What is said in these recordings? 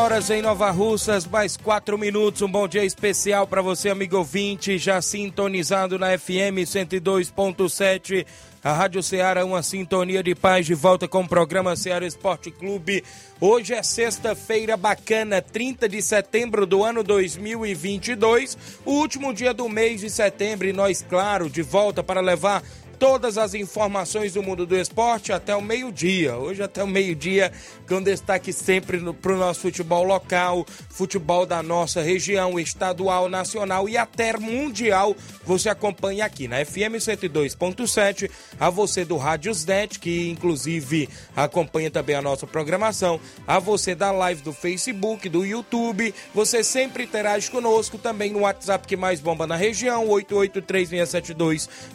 Horas em Nova Russas, mais 4 minutos. Um bom dia especial para você, amigo ouvinte, já sintonizado na FM 102.7. A Rádio Ceará, uma sintonia de paz, de volta com o programa Ceará Esporte Clube. Hoje é sexta-feira bacana, 30 de setembro do ano 2022, o último dia do mês de setembro. E nós, claro, de volta para levar todas as informações do mundo do esporte até o meio-dia. Hoje até o meio-dia, com destaque sempre para o nosso futebol local, futebol da nossa região, estadual, nacional e até mundial. Você acompanha aqui na FM 102.7, a você do Rádios Net, que inclusive acompanha também a nossa programação, a você da live do Facebook, do YouTube. Você sempre interage conosco também no WhatsApp que mais bomba na região, 883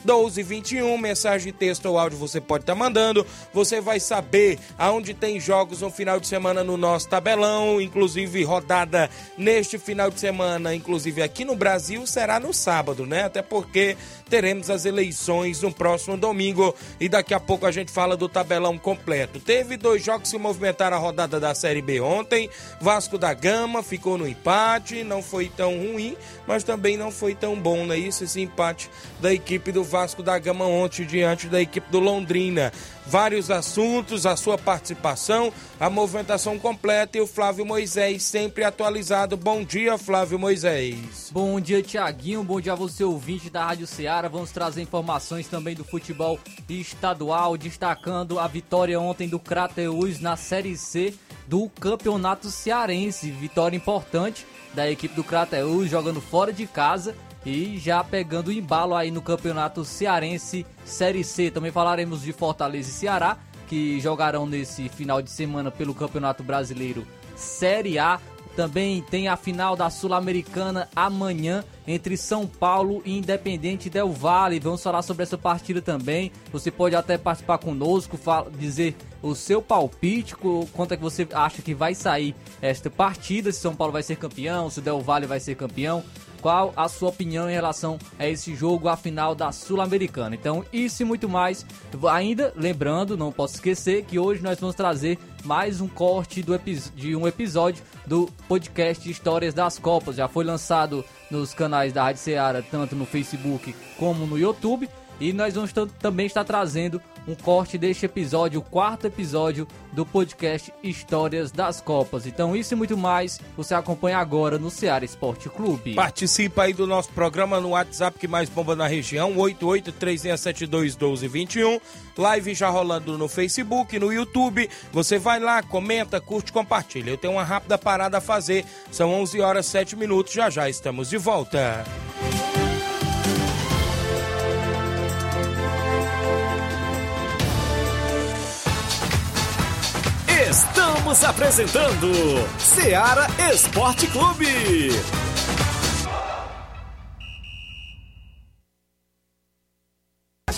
1221 mensagem de texto ou áudio você pode estar tá mandando. Você vai saber aonde tem jogos no final de semana no nosso tabelão, inclusive rodada neste final de semana, inclusive aqui no Brasil, será no sábado, né? Até porque teremos as eleições no próximo domingo e daqui a pouco a gente fala do tabelão completo. Teve dois jogos que se movimentaram a rodada da Série B ontem. Vasco da Gama ficou no empate, não foi tão ruim, mas também não foi tão bom, né? Isso, esse empate da equipe do Vasco da Gama ontem diante da equipe do Londrina vários assuntos, a sua participação, a movimentação completa e o Flávio Moisés sempre atualizado. Bom dia, Flávio Moisés. Bom dia, Tiaguinho. Bom dia a você, ouvinte da Rádio Ceará. Vamos trazer informações também do futebol estadual, destacando a vitória ontem do Crateus na Série C do Campeonato Cearense. Vitória importante da equipe do Crateus, jogando fora de casa e já pegando embalo aí no Campeonato Cearense Série C. Também falaremos de Fortaleza e Ceará, que jogarão nesse final de semana pelo Campeonato Brasileiro Série A. Também tem a final da Sul-Americana amanhã entre São Paulo e Independente Del Vale. Vamos falar sobre essa partida também. Você pode até participar conosco, dizer o seu palpite, quanto é que você acha que vai sair esta partida, se São Paulo vai ser campeão, se Del Valle vai ser campeão qual a sua opinião em relação a esse jogo, a final da Sul-Americana. Então, isso e muito mais. Ainda lembrando, não posso esquecer que hoje nós vamos trazer mais um corte do de um episódio do podcast Histórias das Copas. Já foi lançado nos canais da Rádio Ceará, tanto no Facebook como no YouTube. E nós vamos também estar trazendo um corte deste episódio, o quarto episódio do podcast Histórias das Copas. Então, isso e muito mais você acompanha agora no Ceará Esporte Clube. Participa aí do nosso programa no WhatsApp que mais bomba na região, 8836721221. Live já rolando no Facebook, no YouTube. Você vai lá, comenta, curte, compartilha. Eu tenho uma rápida parada a fazer. São 11 horas 7 minutos. Já já estamos de volta. Estamos apresentando Seara Esporte Clube. Mais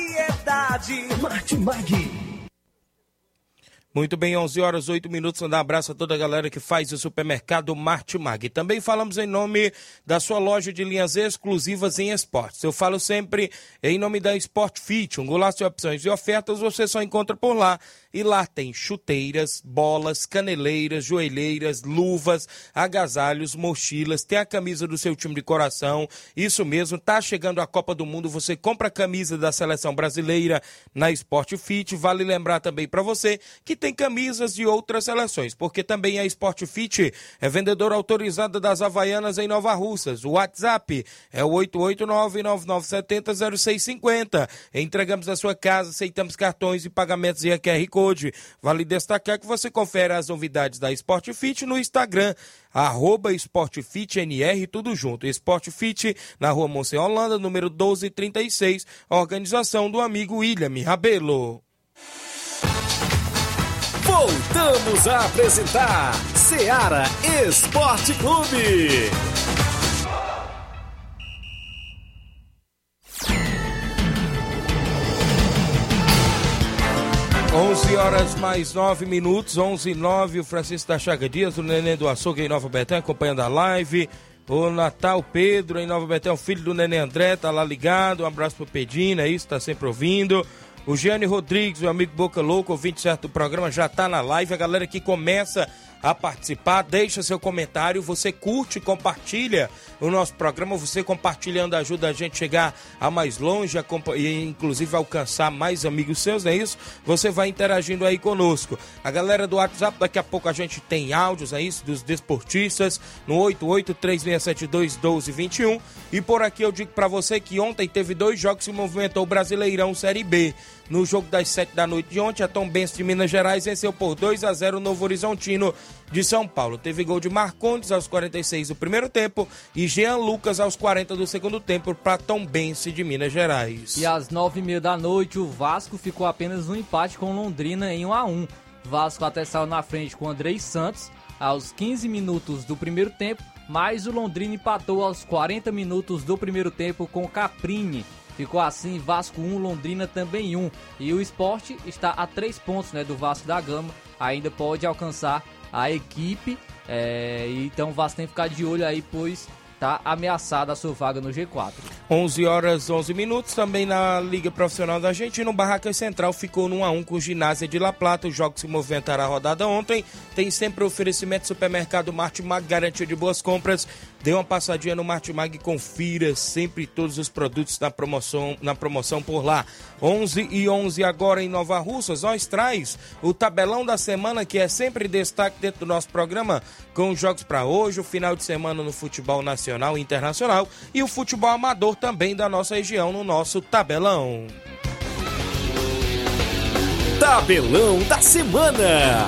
Martimag. Muito bem, 11 horas 8 minutos. Um abraço a toda a galera que faz o supermercado Martimag. Também falamos em nome da sua loja de linhas exclusivas em esportes. Eu falo sempre em nome da Sport Fit, um golaço de opções e ofertas você só encontra por lá. E lá tem chuteiras, bolas, caneleiras, joelheiras, luvas, agasalhos, mochilas, tem a camisa do seu time de coração. Isso mesmo, tá chegando a Copa do Mundo, você compra a camisa da seleção brasileira na Sport Fit. Vale lembrar também para você que tem camisas de outras seleções, porque também a Sport Fit é vendedora autorizada das Havaianas em Nova Russas. O WhatsApp é o 889-9970-0650. Entregamos a sua casa, aceitamos cartões e pagamentos e QR Code. Vale destacar que você confere as novidades da Sport Fit no Instagram, arroba SportFitNR, tudo junto. Sport Fit na rua Monsenhor Holanda, número 1236, organização do amigo William Rabelo. Voltamos a apresentar Seara Esporte Clube. 11 horas mais 9 minutos, 11 e 9, o Francisco da Chaga Dias, o Neném do Açougue em Nova Betânia, acompanhando a live. O Natal Pedro em Nova Betânia, o filho do Neném André, tá lá ligado. Um abraço pro Pedina, isso, tá sempre ouvindo. O Gianni Rodrigues, meu amigo Boca Louco, ouvinte certo do programa, já tá na live. A galera que começa a participar, deixa seu comentário, você curte, compartilha o nosso programa, você compartilhando ajuda a gente chegar a mais longe a, e inclusive alcançar mais amigos seus, não é isso? Você vai interagindo aí conosco. A galera do WhatsApp, daqui a pouco a gente tem áudios aí dos desportistas no 8836721221 e por aqui eu digo para você que ontem teve dois jogos que movimentou o Brasileirão Série B. No jogo das 7 da noite de ontem, a Tom Benz de Minas Gerais venceu por 2 a 0 o Novo Horizontino de São Paulo. Teve gol de Marcondes aos 46 do primeiro tempo e Jean Lucas aos 40 do segundo tempo para Tom Benz de Minas Gerais. E às 9h30 da noite, o Vasco ficou apenas um empate com Londrina em 1 a 1 Vasco até saiu na frente com Andrei Santos aos 15 minutos do primeiro tempo, mas o Londrina empatou aos 40 minutos do primeiro tempo com Caprini Ficou assim Vasco 1, Londrina também 1. E o esporte está a 3 pontos né, do Vasco da Gama. Ainda pode alcançar a equipe. É, então o Vasco tem que ficar de olho aí, pois está ameaçada a sua vaga no G4. 11 horas 11 minutos, também na Liga Profissional da Argentina, o Barracas Central ficou no 1 a 1 com o Ginásio de La Plata. Os jogos se movimentaram a rodada ontem. Tem sempre oferecimento supermercado Martimag, garantia de boas compras. Dê uma passadinha no Martimag e confira sempre todos os produtos na promoção, na promoção por lá. 11 e 11 agora em Nova Russas. Nós traz o tabelão da semana que é sempre destaque dentro do nosso programa com os jogos para hoje, o final de semana no futebol nacional e internacional e o futebol amador também da nossa região no nosso tabelão. Tabelão da semana.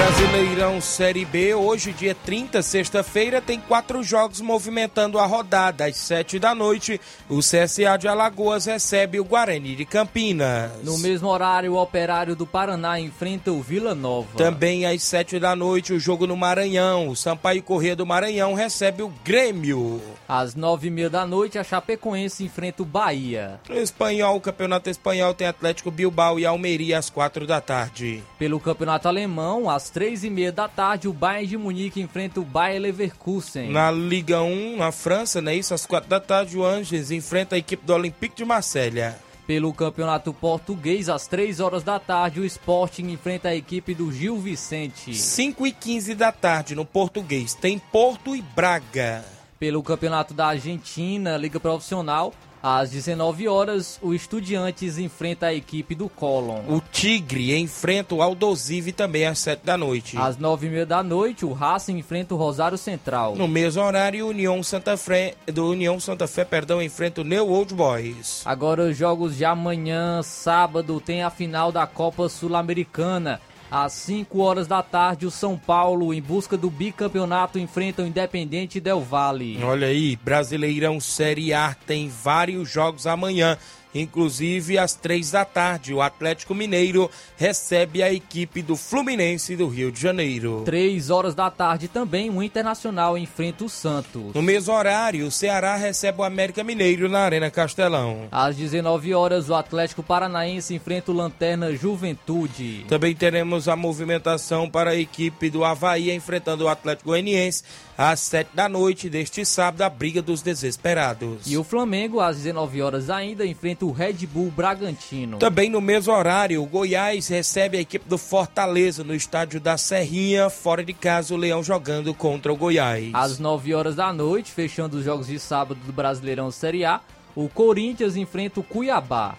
Brasileirão Série B, hoje, dia 30, sexta-feira, tem quatro jogos movimentando a rodada. Às sete da noite, o CSA de Alagoas recebe o Guarani de Campinas. No mesmo horário, o Operário do Paraná enfrenta o Vila Nova. Também às sete da noite, o jogo no Maranhão. O Sampaio Corrêa do Maranhão recebe o Grêmio. Às nove e meia da noite, a Chapecoense enfrenta o Bahia. No Espanhol, o Campeonato Espanhol tem Atlético Bilbao e Almeria às quatro da tarde. Pelo Campeonato Alemão, às três e meia da tarde, o Bayern de Munique enfrenta o Bayer Leverkusen. Na Liga 1, na França, né? Isso às quatro da tarde, o Angers enfrenta a equipe do Olympique de Marselha. Pelo Campeonato Português, às 3 horas da tarde, o Sporting enfrenta a equipe do Gil Vicente. 5 e 15 da tarde, no Português, tem Porto e Braga. Pelo Campeonato da Argentina, Liga Profissional, Às 19 horas, o Estudiantes enfrenta a equipe do Colón. O Tigre enfrenta o Aldosive também às 7 da noite. Às 9h30 da noite, o Racing enfrenta o Rosário Central. No mesmo horário, União Santa Fé, do União Santa Fé, perdão, enfrenta o New Old Boys. Agora os jogos de amanhã, sábado, tem a final da Copa Sul-Americana. Às 5 horas da tarde, o São Paulo, em busca do bicampeonato, enfrenta o Independente Del Valle. Olha aí, Brasileirão Série A tem vários jogos amanhã. Inclusive, às três da tarde, o Atlético Mineiro recebe a equipe do Fluminense do Rio de Janeiro. Três horas da tarde também, o Internacional enfrenta o Santos. No mesmo horário, o Ceará recebe o América Mineiro na Arena Castelão. Às 19 horas, o Atlético Paranaense enfrenta o Lanterna Juventude. Também teremos a movimentação para a equipe do Havaí enfrentando o Atlético Goianiense às 7 da noite deste sábado, a Briga dos Desesperados. E o Flamengo, às 19 horas ainda, enfrenta o Red Bull Bragantino. Também no mesmo horário, o Goiás recebe a equipe do Fortaleza no estádio da Serrinha, fora de casa, o Leão jogando contra o Goiás. Às 9 horas da noite, fechando os jogos de sábado do Brasileirão Série A, o Corinthians enfrenta o Cuiabá.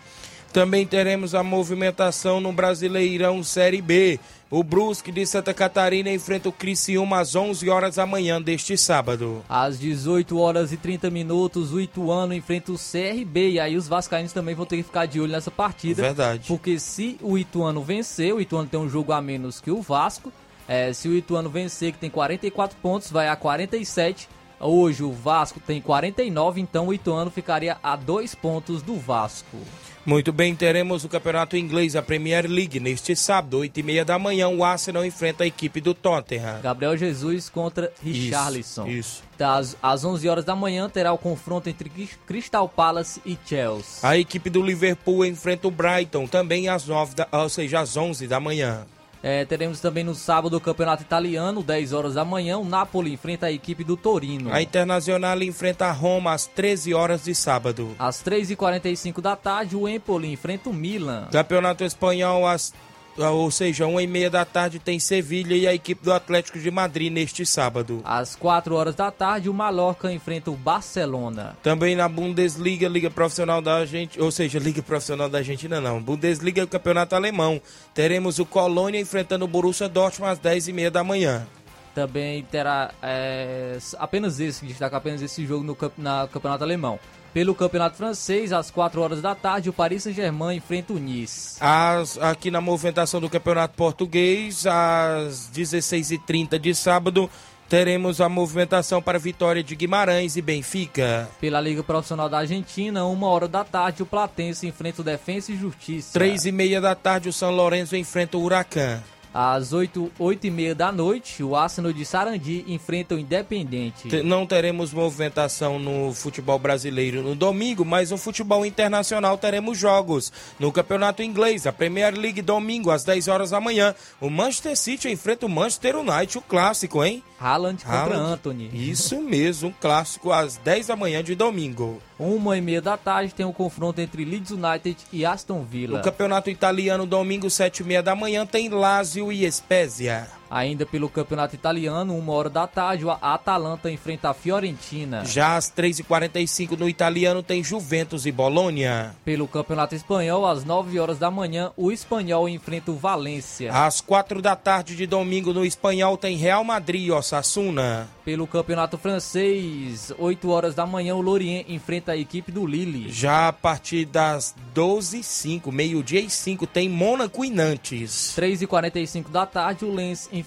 Também teremos a movimentação no Brasileirão Série B. O Brusque de Santa Catarina enfrenta o Criciúma às 11 horas da manhã deste sábado. Às 18 horas e 30 minutos, o Ituano enfrenta o CRB. E aí os vascaínos também vão ter que ficar de olho nessa partida. Verdade. Porque se o Ituano vencer, o Ituano tem um jogo a menos que o Vasco. É, se o Ituano vencer, que tem 44 pontos, vai a 47. Hoje o Vasco tem 49, então o Ituano ficaria a dois pontos do Vasco. Muito bem, teremos o campeonato inglês, a Premier League, neste sábado, 8 e meia da manhã. O Arsenal enfrenta a equipe do Tottenham. Gabriel Jesus contra Richarlison. Isso. Das, às 11 horas da manhã terá o confronto entre Crystal Palace e Chelsea. A equipe do Liverpool enfrenta o Brighton, também às 9 da, ou seja, às 11 da manhã. É, teremos também no sábado o Campeonato Italiano, 10 horas da manhã. O Napoli enfrenta a equipe do Torino. A Internacional enfrenta a Roma às 13 horas de sábado. Às 3h45 da tarde, o Empoli enfrenta o Milan. Campeonato Espanhol às ou seja, uma e meia da tarde tem Sevilha e a equipe do Atlético de Madrid neste sábado. Às 4 horas da tarde, o Mallorca enfrenta o Barcelona. Também na Bundesliga, Liga Profissional da Argentina, ou seja, Liga Profissional da Argentina não, Bundesliga, Campeonato Alemão. Teremos o Colônia enfrentando o Borussia Dortmund às 10 e meia da manhã. Também terá é, apenas esse, destaca apenas esse jogo no na Campeonato Alemão. Pelo Campeonato Francês, às 4 horas da tarde, o Paris Saint-Germain enfrenta o Nice. As, aqui na movimentação do Campeonato Português, às 16h30 de sábado, teremos a movimentação para a vitória de Guimarães e Benfica. Pela Liga Profissional da Argentina, uma hora da tarde, o Platense enfrenta o Defensa e Justiça. Três e meia da tarde, o São Lourenço enfrenta o Huracan. Às 8, 8 e meia da noite, o Arsenal de Sarandi enfrenta o Independente. Não teremos movimentação no futebol brasileiro no domingo, mas no futebol internacional teremos jogos. No campeonato inglês, a Premier League, domingo, às 10 horas da manhã, o Manchester City enfrenta o Manchester United, o clássico, hein? Haaland contra Haaland. Anthony. Isso mesmo, um clássico às 10 da manhã de domingo. Uma e meia da tarde tem o um confronto entre Leeds United e Aston Villa. O campeonato italiano, domingo, sete e meia da manhã, tem Lazio e Spezia. Ainda pelo campeonato italiano, uma hora da tarde, a Atalanta enfrenta a Fiorentina. Já às 3h45 no italiano tem Juventus e Bolônia. Pelo campeonato espanhol, às 9 horas da manhã, o espanhol enfrenta o Valência. Às 4 da tarde de domingo no espanhol tem Real Madrid e Osasuna. Pelo campeonato francês, 8 horas da manhã, o Lorient enfrenta a equipe do Lille. Já a partir das 12h05, meio-dia e 5, tem Mônaco e Nantes. 3h45 da tarde, o Lens enfrenta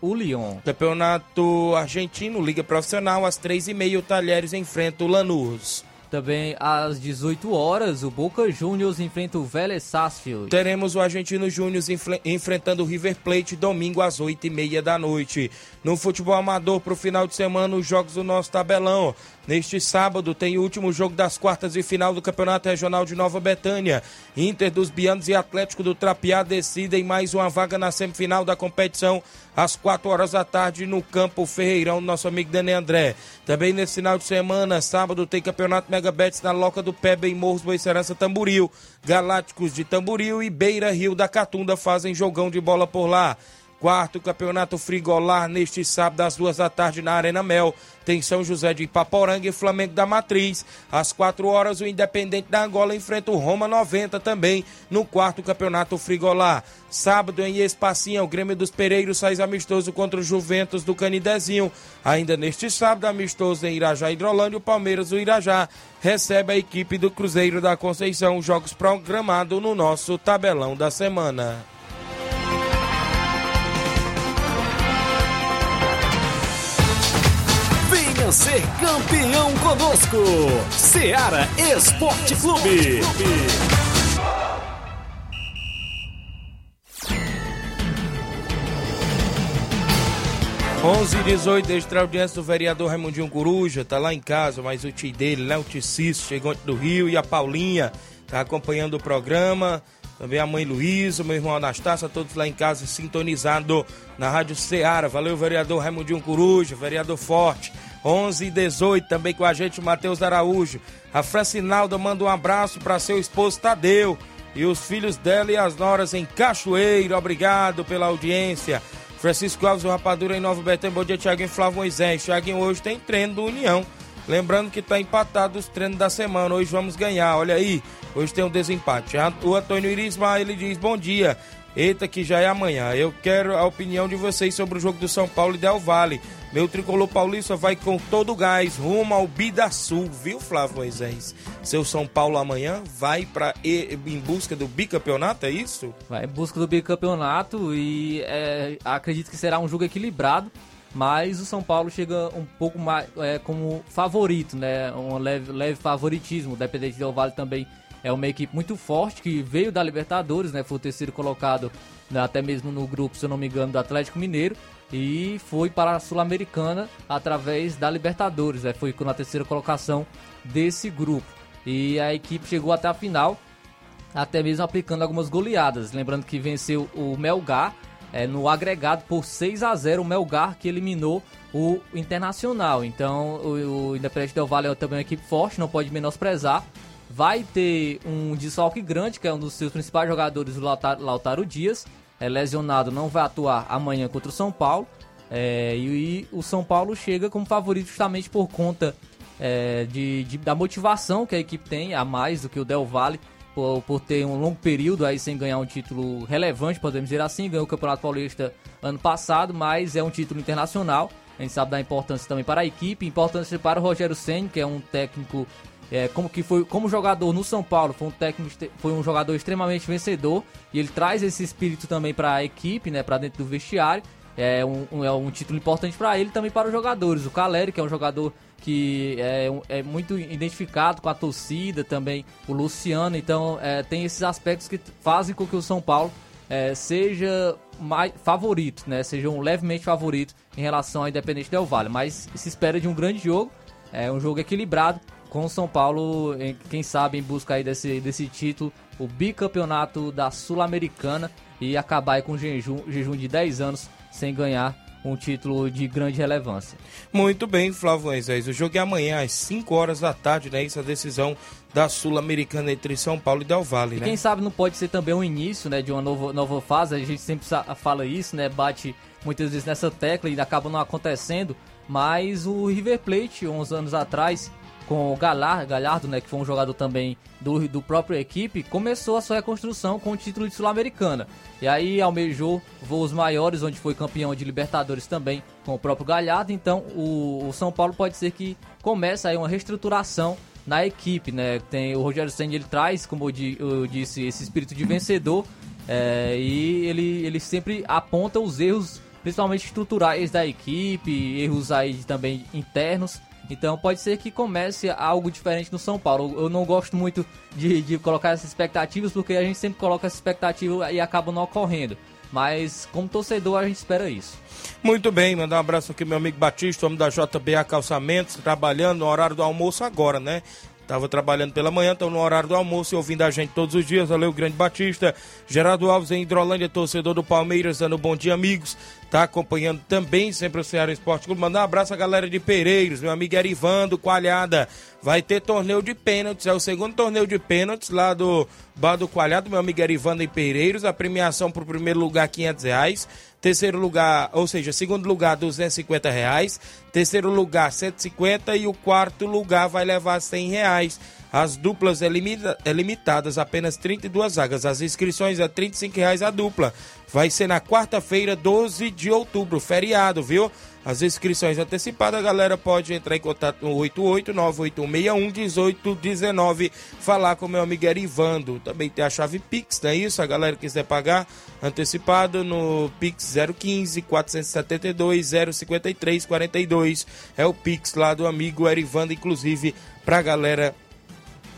o Lyon. Campeonato Argentino, Liga Profissional, às 3h30, o Talheres enfrenta o Lanús. Também às 18 horas, o Boca Juniors enfrenta o Vélez Sarsfield. Teremos o Argentino Júnior enfrentando o River Plate domingo às 8h30 da noite. No futebol amador, para o final de semana, os jogos do nosso tabelão. Neste sábado tem o último jogo das quartas de final do Campeonato Regional de Nova Betânia. Inter dos Bianos e Atlético do Trapiá decidem mais uma vaga na semifinal da competição às 4 horas da tarde no campo Ferreirão, nosso amigo Dani André. Também nesse final de semana, sábado, tem Campeonato Megabets na Loca do Pebe em Morros Boicerança Tamburil. Galácticos de Tamburil e Beira Rio da Catunda fazem jogão de bola por lá. Quarto Campeonato Frigolar neste sábado às duas da tarde na Arena Mel. Tem São José de Ipaporanga e Flamengo da Matriz. Às quatro horas o Independente da Angola enfrenta o Roma 90 também no quarto Campeonato Frigolar. Sábado em Espacinha o Grêmio dos Pereiros faz amistoso contra o Juventus do Canidezinho. Ainda neste sábado amistoso em Irajá Hidrolândia o Palmeiras do Irajá recebe a equipe do Cruzeiro da Conceição. Jogos programados no nosso tabelão da semana. Ser campeão conosco. Seara Esporte Clube. 11 e 18 extra audiência do vereador Raimundinho Coruja, tá lá em casa, mas o tio dele, né, o Ticício, chegou do Rio e a Paulinha tá acompanhando o programa. Também a mãe Luísa, meu irmão Anastácio, todos lá em casa sintonizado na Rádio Ceará. Valeu, vereador Raimundinho Coruja, vereador Forte. 11 e 18 também com a gente o Matheus Araújo. A Francinalda manda um abraço para seu esposo Tadeu e os filhos dela e as noras em Cachoeiro. Obrigado pela audiência. Francisco Alves, o Rapadura em Nova Betânia. Bom dia, Tiaguinho Flávio Moisés. Tiaguinho hoje tem treino do União. Lembrando que está empatado os treinos da semana. Hoje vamos ganhar. Olha aí, hoje tem um desempate. O Antônio Irisma, ele diz: Bom dia. Eita, que já é amanhã. Eu quero a opinião de vocês sobre o jogo do São Paulo e Del Vale. Meu tricolor paulista vai com todo o gás rumo ao Bidasul, viu, Flávio Moisés? Seu São Paulo amanhã vai para em busca do bicampeonato, é isso? Vai em busca do bicampeonato e é, acredito que será um jogo equilibrado, mas o São Paulo chega um pouco mais é, como favorito, né? Um leve, leve favoritismo. O Dependente Del Vale também é uma equipe muito forte que veio da Libertadores, né? Foi o terceiro colocado né, até mesmo no grupo, se eu não me engano, do Atlético Mineiro e foi para a Sul-Americana através da Libertadores, né? foi na terceira colocação desse grupo. E a equipe chegou até a final, até mesmo aplicando algumas goleadas. Lembrando que venceu o Melgar é, no agregado por 6 a 0 o Melgar que eliminou o Internacional. Então o, o Independente Del Valle é também uma equipe forte, não pode menosprezar. Vai ter um desfalque grande, que é um dos seus principais jogadores, o Lautaro, Lautaro Dias é lesionado, não vai atuar amanhã contra o São Paulo. É, e, e, o São Paulo chega como favorito justamente por conta é, de, de, da motivação que a equipe tem, a mais do que o Del Valle, por, por, ter um longo período aí sem ganhar um título relevante, podemos dizer assim. Ganhou o Campeonato Paulista ano passado, mas é um título internacional. A gente sabe da importância também para a equipe, importância para o Rogério Senna, que é um técnico é, como que foi como jogador no São Paulo, foi um técnico, foi um jogador extremamente vencedor e ele traz esse espírito também para a equipe, né, para dentro do vestiário. É um, um, é um título importante para ele também para os jogadores. O Caleri, que é um jogador que é, é muito identificado com a torcida, também o Luciano. Então, é, tem esses aspectos que fazem com que o São Paulo é, seja mais favorito, né? Seja um levemente favorito em relação ao Independente Del Vale. Mas se espera de um grande jogo, é um jogo equilibrado com o São Paulo, quem sabe, em busca aí desse, desse título, o bicampeonato da Sul-Americana e acabar aí com um jejum, jejum de 10 anos sem ganhar um título de grande relevância. Muito bem, Flávio Moisés. O jogo é amanhã às 5 horas da tarde, né? Essa decisão da Sul-Americana entre São Paulo e Del Valle, e né? quem sabe não pode ser também um início, né, de uma nova, nova fase. A gente sempre fala isso, né? Bate muitas vezes nessa tecla e acaba não acontecendo. Mas o River Plate, uns anos atrás, com o Galhardo, Galhardo, né, que foi um jogador também do, do próprio equipe, começou a sua reconstrução com o título de Sul-Americana. E aí almejou voos maiores, onde foi campeão de Libertadores também com o próprio Galhardo. Então o, o São Paulo pode ser que comece aí uma reestruturação na equipe, né? Tem o Rogério Senna, ele traz, como eu, eu disse, esse espírito de vencedor é, e ele, ele sempre aponta os erros, principalmente estruturais da equipe, erros aí também internos então pode ser que comece algo diferente no São Paulo. Eu não gosto muito de, de colocar essas expectativas, porque a gente sempre coloca essa expectativa e acaba não ocorrendo. Mas como torcedor a gente espera isso. Muito bem, mandar um abraço aqui meu amigo Batista, homem da JBA Calçamentos, trabalhando no horário do almoço agora, né? Tava trabalhando pela manhã, estão no horário do almoço e ouvindo a gente todos os dias. Valeu, Grande Batista. Gerardo Alves em Hidrolândia, torcedor do Palmeiras, dando bom dia, amigos. Tá acompanhando também sempre o Ceará Esporte Clube. Mandar um abraço à galera de Pereiros, meu amigo Erivando, Coalhada. Vai ter torneio de pênaltis, é o segundo torneio de pênaltis lá do Bar do Coalhado, meu amigo Erivando em Pereiros. A premiação pro primeiro lugar, 500 reais. Terceiro lugar, ou seja, segundo lugar, 250 reais. Terceiro lugar, 150 e o quarto lugar vai levar 100 reais. As duplas é, limita, é limitadas, apenas 32 vagas. As inscrições é 35 reais a dupla. Vai ser na quarta-feira, 12 de outubro, feriado, viu? As inscrições antecipadas, a galera pode entrar em contato no 88981611819, falar com meu amigo Erivando. Também tem a chave Pix, não é isso? A galera quiser pagar antecipado no Pix 015 472 053 42. É o Pix lá do amigo Erivando, inclusive, pra galera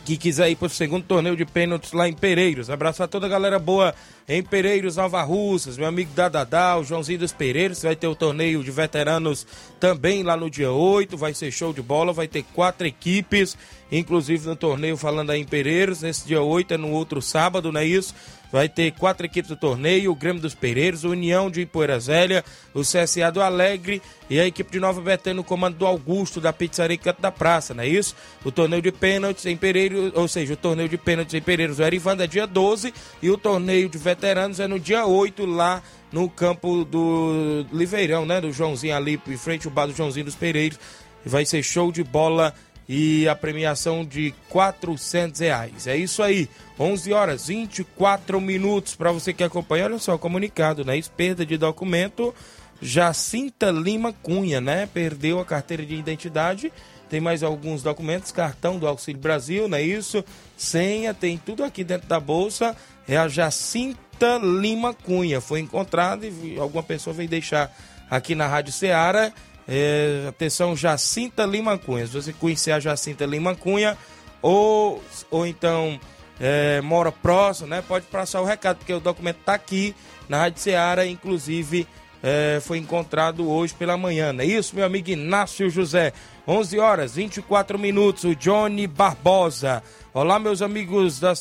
que quiser ir para o segundo torneio de pênaltis lá em Pereiros. Abraço a toda a galera boa em Pereiros, Nova Russas, meu amigo Dadadá, o Joãozinho dos Pereiros, vai ter o torneio de veteranos também lá no dia 8, vai ser show de bola, vai ter quatro equipes, inclusive no torneio falando aí em Pereiros, nesse dia 8 é no outro sábado, não é isso? Vai ter quatro equipes do torneio: o Grêmio dos Pereiros, o União de Poeira Zélia, o CSA do Alegre e a equipe de Nova Betânia no comando do Augusto da Pizzaria Canto da Praça, não é isso? O torneio de pênaltis em Pereiros, ou seja, o torneio de pênaltis em Pereiros o Erivanda é dia 12 e o torneio de veteranos é no dia 8 lá no campo do Liveirão, né? Do Joãozinho ali, em frente ao bar do Joãozinho dos Pereiros. Vai ser show de bola e a premiação de 400 reais. É isso aí, 11 horas 24 minutos para você que acompanha. Olha só, comunicado, né? Perda de documento. Jacinta Lima Cunha, né? Perdeu a carteira de identidade. Tem mais alguns documentos, cartão do Auxílio Brasil, não é isso? Senha, tem tudo aqui dentro da bolsa. É a Jacinta Lima Cunha. Foi encontrada e alguma pessoa veio deixar aqui na Rádio Ceará é, atenção, Jacinta Lima Cunha. Se você conhecer a Jacinta Lima Cunha ou, ou então é, mora próximo, né? Pode passar o recado, porque o documento está aqui na Rádio Ceará, inclusive é, foi encontrado hoje pela manhã. É isso, meu amigo Inácio José. 11 horas 24 minutos, o Johnny Barbosa. Olá, meus amigos da,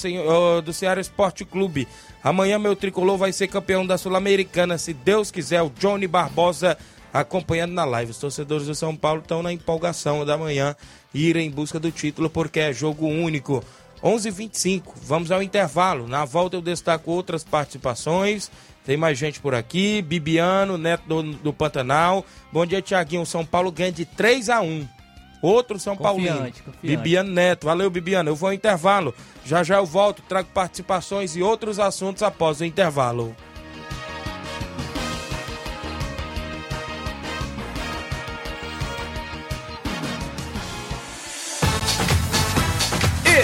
do Ceará Esporte Clube. Amanhã meu tricolor vai ser campeão da Sul-Americana, se Deus quiser. O Johnny Barbosa acompanhando na live. Os torcedores do São Paulo estão na empolgação da manhã ir em busca do título porque é jogo único. 11:25. Vamos ao intervalo. Na volta eu destaco outras participações. Tem mais gente por aqui. Bibiano, Neto do, do Pantanal. Bom dia, Tiaguinho. São Paulo ganha de 3 a 1 Outro São Paulino. Bibiano Neto. Valeu, Bibiano. Eu vou ao intervalo. Já já eu volto, trago participações e outros assuntos após o intervalo.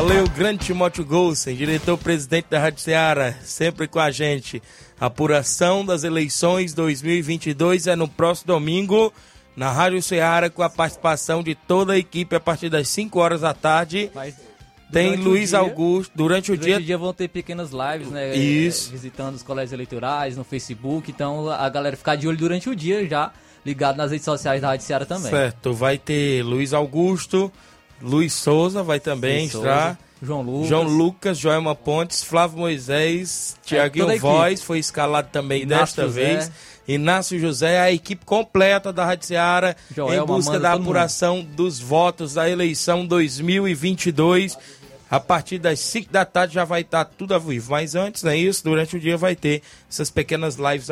Valeu, grande Timóteo Golsen, diretor-presidente da Rádio Ceará, sempre com a gente. Apuração das eleições 2022 é no próximo domingo, na Rádio Ceará, com a participação de toda a equipe a partir das 5 horas da tarde. Mas tem Luiz dia, Augusto, durante o durante dia. Durante o dia vão ter pequenas lives, né? Isso. Visitando os colégios eleitorais no Facebook. Então a galera ficar de olho durante o dia já, ligado nas redes sociais da Rádio Ceará também. Certo, vai ter Luiz Augusto. Luiz Souza vai também Luiz entrar. Souza, João Lucas. João Lucas, Joelma Pontes, Flávio Moisés, é, Tiaguinho Voz foi escalado também Inácio desta José. vez. Inácio José, a equipe completa da Rádio Seara em busca da apuração mundo. dos votos da eleição 2022. A partir das 5 da tarde já vai estar tudo ao vivo. Mas antes, não é isso? Durante o dia vai ter essas pequenas lives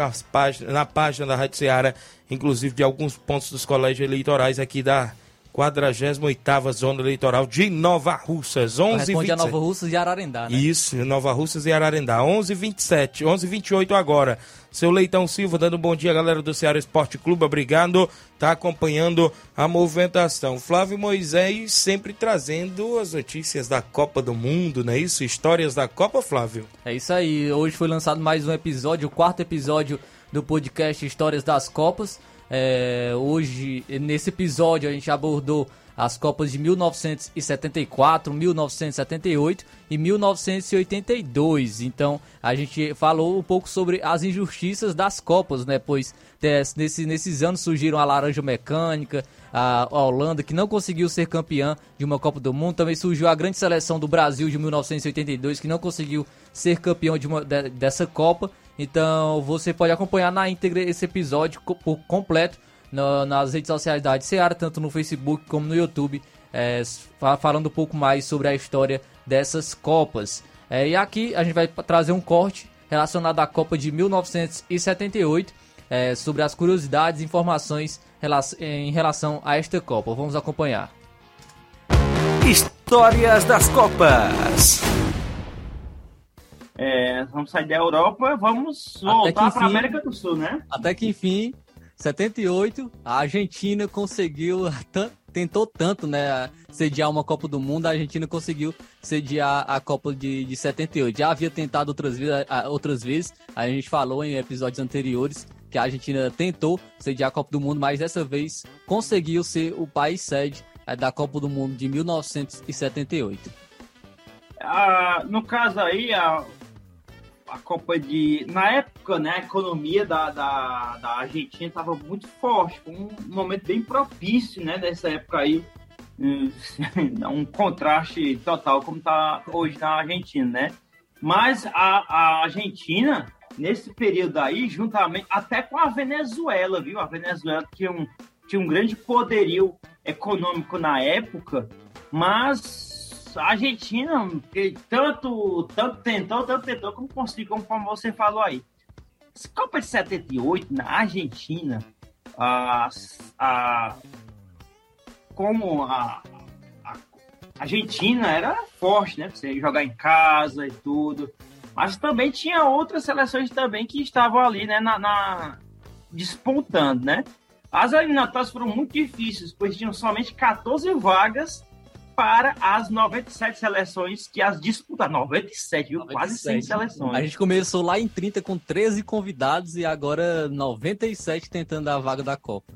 na página da Rádio Ceará, inclusive de alguns pontos dos colégios eleitorais aqui da 48ª Zona Eleitoral de Nova Russas. 11 Responde a Nova Russas e Ararendá, né? Isso, Nova Russas e Ararendá. 11:27, 11:28 agora. Seu Leitão Silva dando um bom dia, galera do Ceará Esporte Clube. Obrigado. Tá acompanhando a movimentação. Flávio Moisés sempre trazendo as notícias da Copa do Mundo, não é isso? Histórias da Copa, Flávio. É isso aí. Hoje foi lançado mais um episódio, o quarto episódio do podcast Histórias das Copas. É, hoje, nesse episódio, a gente abordou as Copas de 1974, 1978 e 1982. Então, a gente falou um pouco sobre as injustiças das Copas, né? Pois nesse, nesses anos surgiram a Laranja Mecânica, a, Holanda, que não conseguiu ser campeã de uma Copa do Mundo. Também surgiu a grande seleção do Brasil de 1982, que não conseguiu ser campeão de uma, de, dessa Copa. Então você pode acompanhar na íntegra esse episódio por completo no, nas redes sociais da Rádio Seara, tanto no Facebook como no YouTube, é, falando um pouco mais sobre a história dessas Copas. É, e aqui a gente vai trazer um corte relacionado à Copa de 1978, é, sobre as curiosidades e informações em relação a esta Copa. Vamos acompanhar. Histórias das Copas. É, vamos sair da Europa, vamos voltar para a América do Sul, né? Até que enfim, 78, a Argentina conseguiu, tentou tanto, né, sediar uma Copa do Mundo, a Argentina conseguiu sediar a Copa de, de 78. Já havia tentado outras vezes, outras vezes, a gente falou em episódios anteriores que a Argentina tentou sediar a Copa do Mundo, mas dessa vez conseguiu ser o país sede é, da Copa do Mundo de 1978. Ah, no caso aí, a, a Copa de. Na época, né, a economia da, da, da Argentina estava muito forte, foi um momento bem propício, né, dessa época aí. Um contraste total, como está hoje na Argentina, né? Mas a, a Argentina, nesse período aí, juntamente, até com a Venezuela, viu? A Venezuela tinha um, tinha um grande poderio econômico na época, mas a Argentina, tanto, tanto tentou, tanto tentou, como conseguiu, como você falou aí. Copa de 78, na Argentina, a, a, como a, a Argentina era forte, né? Você jogar em casa e tudo. Mas também tinha outras seleções também que estavam ali, né? Na, na despontando, né? As eliminatórias foram muito difíceis, pois tinham somente 14 vagas para as 97 seleções que as disputam. 97, viu? 97. Quase 100 seleções. A gente começou lá em 30 com 13 convidados e agora 97 tentando a vaga da Copa.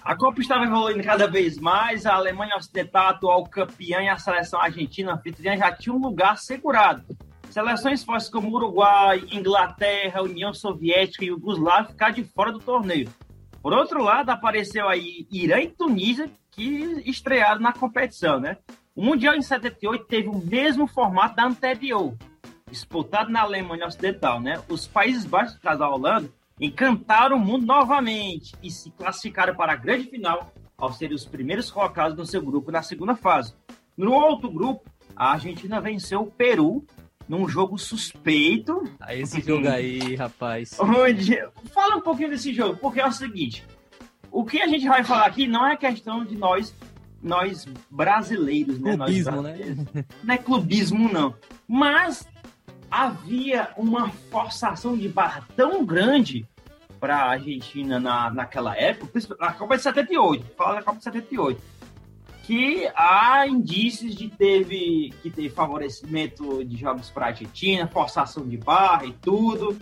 A Copa estava evoluindo cada vez mais, a Alemanha Ocidental, atual campeã, e a seleção argentina anfitriã já tinha um lugar assegurado. Seleções fortes como Uruguai, Inglaterra, União Soviética e Yugoslávia ficaram de fora do torneio. Por outro lado, apareceu aí Irã e Tunísia, que estrearam na competição, né? O Mundial em 78 teve o mesmo formato da anterior, disputado na Alemanha Ocidental, né? Os Países Baixos, caso da Holanda, encantaram o mundo novamente e se classificaram para a grande final ao serem os primeiros colocados no seu grupo na segunda fase. No outro grupo, a Argentina venceu o Peru num jogo suspeito. A ah, esse jogo aí, rapaz. Onde... Fala um pouquinho desse jogo, porque é o seguinte: o que a gente vai falar aqui não é questão de nós nós brasileiros, né? Clubismo, nós brasileiros. né? Não é clubismo, não. Mas havia uma forçação de barra tão grande para a Argentina na, naquela época, na Copa de 78, fala da Copa de 78, que há indícios de teve, que teve favorecimento de jogos para a Argentina, forçação de barra e tudo.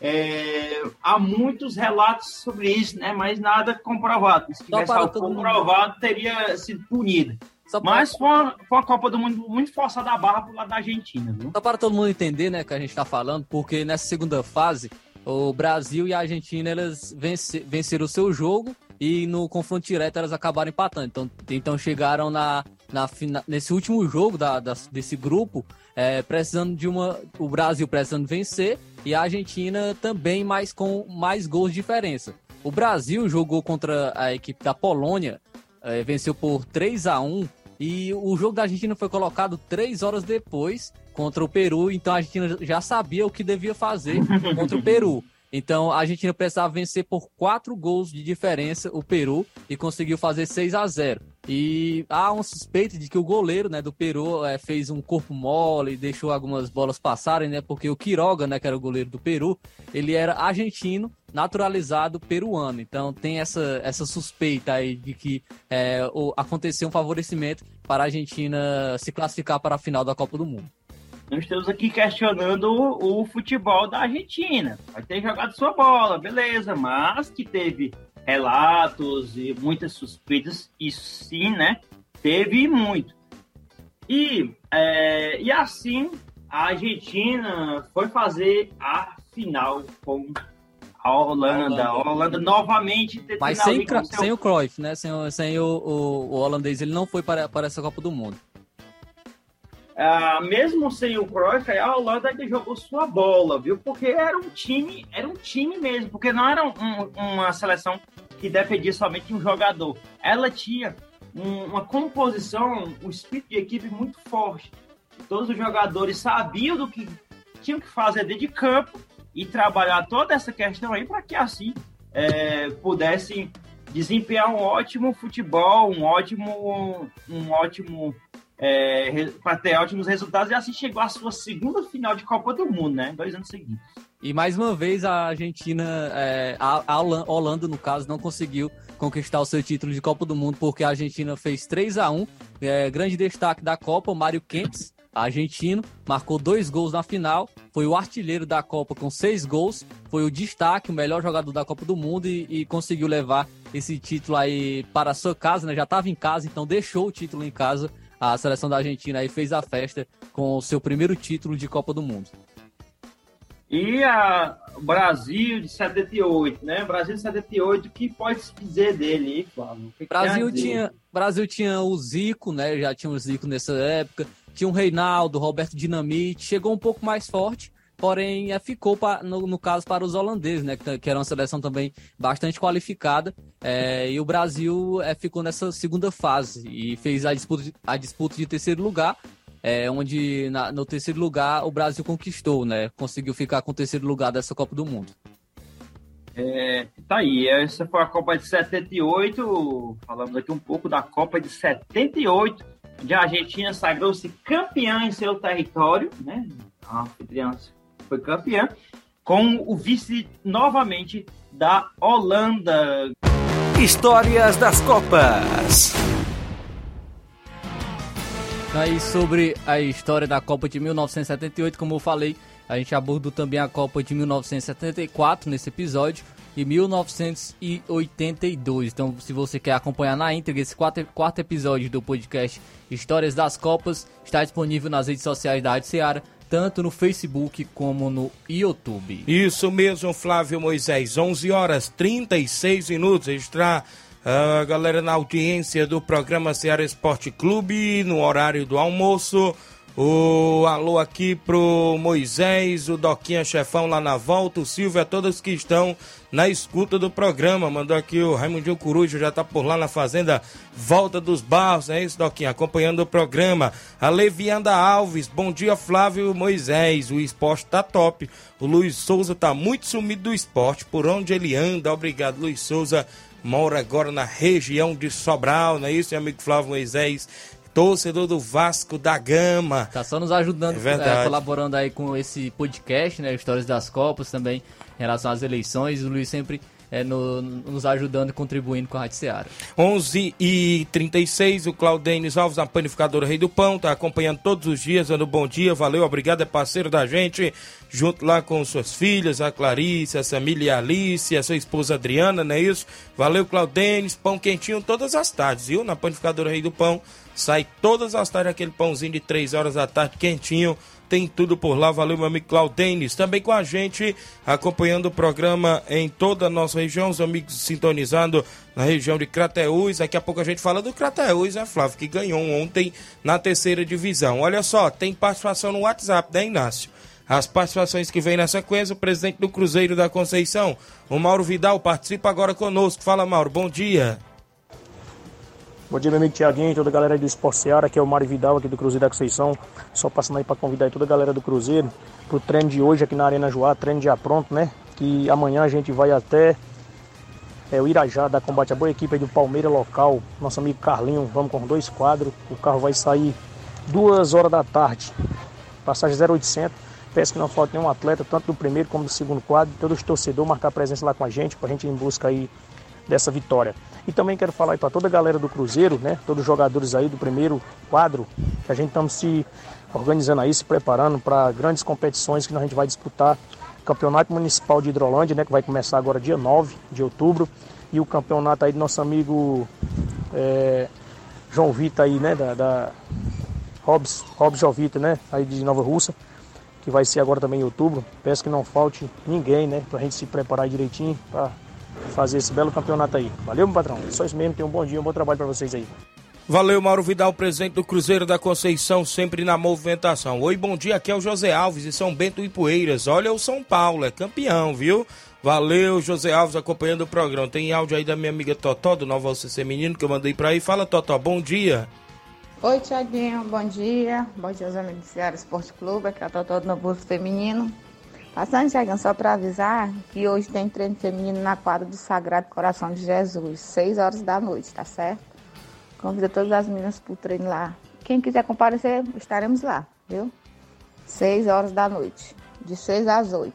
É, há muitos relatos sobre isso, né? Mas nada comprovado. Se tivesse algo comprovado, mundo. teria sido punido. Mas foi uma, foi uma, Copa do Mundo muito forçada a barra pro lado da Argentina, viu? Só para todo mundo entender, né, que a gente tá falando, porque nessa segunda fase, o Brasil e a Argentina, elas vencer, venceram o seu jogo e no confronto direto elas acabaram empatando. Então, então chegaram na, na, nesse último jogo da, da desse grupo, é, precisando de uma. O Brasil precisando vencer e a Argentina também, mas com mais gols de diferença. O Brasil jogou contra a equipe da Polônia, é, venceu por 3 a 1 E o jogo da Argentina foi colocado três horas depois contra o Peru, então a Argentina já sabia o que devia fazer contra o Peru. Então a Argentina precisava vencer por quatro gols de diferença o Peru e conseguiu fazer 6 a 0 E há um suspeito de que o goleiro né, do Peru é, fez um corpo mole e deixou algumas bolas passarem, né? Porque o Quiroga, né, que era o goleiro do Peru, ele era argentino, naturalizado peruano. Então tem essa, essa suspeita aí de que é, aconteceu um favorecimento para a Argentina se classificar para a final da Copa do Mundo. Nós estamos aqui questionando o, o futebol da Argentina. Vai ter jogado sua bola, beleza, mas que teve relatos e muitas suspeitas, isso sim, né? Teve muito. E, é, e assim, a Argentina foi fazer a final com a Holanda. A Holanda, Holanda novamente Mas sem, sem o Cruyff, né? Sem, sem o, o, o, holandês, ele não foi para, para essa Copa do Mundo. Uh, mesmo sem o Cruyff, a Holanda ainda jogou sua bola, viu? Porque era um time, era um time mesmo, porque não era um, uma seleção que dependia somente de um jogador. Ela tinha um, uma composição, um espírito de equipe muito forte. Todos os jogadores sabiam do que tinham que fazer dentro de campo e trabalhar toda essa questão aí para que assim é, pudessem desempenhar um ótimo futebol, um ótimo, um ótimo é, para ter ótimos resultados e assim chegou à sua segunda final de Copa do Mundo, né? Dois anos seguidos. E mais uma vez a Argentina, é, a, Holanda no caso, não conseguiu conquistar o seu título de Copa do Mundo porque a Argentina fez 3 a 1 é, Grande destaque da Copa, Mário Kempis, argentino, marcou dois gols na final, foi o artilheiro da Copa com seis gols, foi o destaque, o melhor jogador da Copa do Mundo e, e conseguiu levar esse título aí para a sua casa, né? Já estava em casa, então deixou o título em casa a seleção da Argentina aí fez a festa com o seu primeiro título de Copa do Mundo. E a Brasil de 78, né? Brasil de 78, o que pode se dizer dele, Flávio? Que Brasil que tinha, Brasil tinha o Zico, né? Já tinha o Zico nessa época. Tinha o Reinaldo, Roberto Dinamite, chegou um pouco mais forte, porém é, ficou pra, no, no, caso para os holandeses, né, que, que, era uma seleção também bastante qualificada, é, e o Brasil é, ficou nessa segunda fase e fez a disputa, a disputa de terceiro lugar, é, onde na, no terceiro lugar o Brasil conquistou, né, conseguiu ficar com o terceiro lugar dessa Copa do Mundo. É, tá aí, essa foi a Copa de 78, falamos aqui um pouco da Copa de 78, onde a Argentina sagrou-se campeã em seu território, né, a anfitriã foi campeã, com o vice novamente da Holanda. Histórias das Copas. Aí sobre a história da Copa de 1978, como eu falei, a gente abordou também a Copa de 1974 nesse episódio e 1982. Então, se você quer acompanhar na íntegra esse quarto, quarto episódio do podcast Histórias das Copas, está disponível nas redes sociais da Rádio Seara tanto no Facebook como no YouTube. Isso mesmo, Flávio Moisés. 11 horas 36 minutos. Está a galera na audiência do programa Ceará Esporte Clube no horário do almoço. O alô aqui pro Moisés, o Doquinha Chefão lá na volta, o Silvio, a todos que estão na escuta do programa. Mandou aqui o Raimundinho Coruja, já tá por lá na fazenda Volta dos Barros, é isso, Doquinha? Acompanhando o programa. A Levianda Alves, bom dia, Flávio Moisés. O esporte tá top. O Luiz Souza tá muito sumido do esporte, por onde ele anda. Obrigado, Luiz Souza. Mora agora na região de Sobral, não é isso, meu amigo Flávio Moisés? Torcedor do Vasco da Gama. Tá só nos ajudando, é é, colaborando aí com esse podcast, né? Histórias das Copas também, em relação às eleições. O Luiz sempre é, no, nos ajudando e contribuindo com a Rádio Seara. 11 e 36 o Claudênis Alves, a panificadora Rei do Pão, tá acompanhando todos os dias, dando bom dia, valeu, obrigado, é parceiro da gente, junto lá com suas filhas, a Clarice, a Samília e a Alice, a sua esposa Adriana, não é isso? Valeu, Claudênis, pão quentinho todas as tardes, viu? Na panificadora Rei do Pão, Sai todas as tardes aquele pãozinho de 3 horas da tarde, quentinho. Tem tudo por lá. Valeu, meu amigo Claudênis. Também com a gente, acompanhando o programa em toda a nossa região. Os amigos sintonizando na região de Crateús. Daqui a pouco a gente fala do Crateús, né, Flávio? Que ganhou ontem na terceira divisão. Olha só, tem participação no WhatsApp, né, Inácio? As participações que vem na sequência, o presidente do Cruzeiro da Conceição, o Mauro Vidal, participa agora conosco. Fala, Mauro, bom dia. Bom dia, meu amigo Tiaguinho, toda a galera aí do Esporte Seara, aqui é o Mário Vidal, aqui do Cruzeiro da Conceição. Só passando aí para convidar toda a galera do Cruzeiro pro treino de hoje aqui na Arena Joá, treino já pronto, né? Que amanhã a gente vai até é, o Irajá da Combate a Boa Equipe aí do Palmeiras local, nosso amigo Carlinho, vamos com dois quadros. O carro vai sair duas horas da tarde, passagem 0800. Peço que não falte nenhum atleta, tanto do primeiro como do segundo quadro, todos os torcedores marcar presença lá com a gente, para a gente ir em busca aí dessa vitória. E também quero falar para toda a galera do Cruzeiro, né? Todos os jogadores aí do primeiro quadro, que a gente estamos se organizando aí, se preparando para grandes competições que a gente vai disputar. Campeonato Municipal de Hidrolândia, né? Que vai começar agora dia 9 de outubro. E o campeonato aí do nosso amigo é, João Vita aí, né? Da, da Hobbs, Hobbs Jovita, né? Aí de Nova Russa, que vai ser agora também em outubro. Peço que não falte ninguém, né? Pra gente se preparar direitinho para fazer esse belo campeonato aí. Valeu, meu patrão. Só isso mesmo. Tenham um bom dia, um bom trabalho para vocês aí. Valeu, Mauro Vidal, presidente do Cruzeiro da Conceição, sempre na movimentação. Oi, bom dia, aqui é o José Alves de São Bento e Poeiras. Olha o São Paulo, é campeão, viu? Valeu, José Alves, acompanhando o programa. Tem áudio aí da minha amiga Totó, do Nova CC Menino, que eu mandei pra aí. Fala, Totó, bom dia. Oi, Tiaguinho, bom dia. Bom dia aos amigos do Ceará Esporte Clube, aqui é a Totó do Novo Feminino. Passando, Tiaguinho, só para avisar que hoje tem treino feminino na quadra do Sagrado Coração de Jesus, 6 horas da noite, tá certo? Convido todas as meninas para o treino lá. Quem quiser comparecer, estaremos lá, viu? 6 horas da noite, de 6 às 8.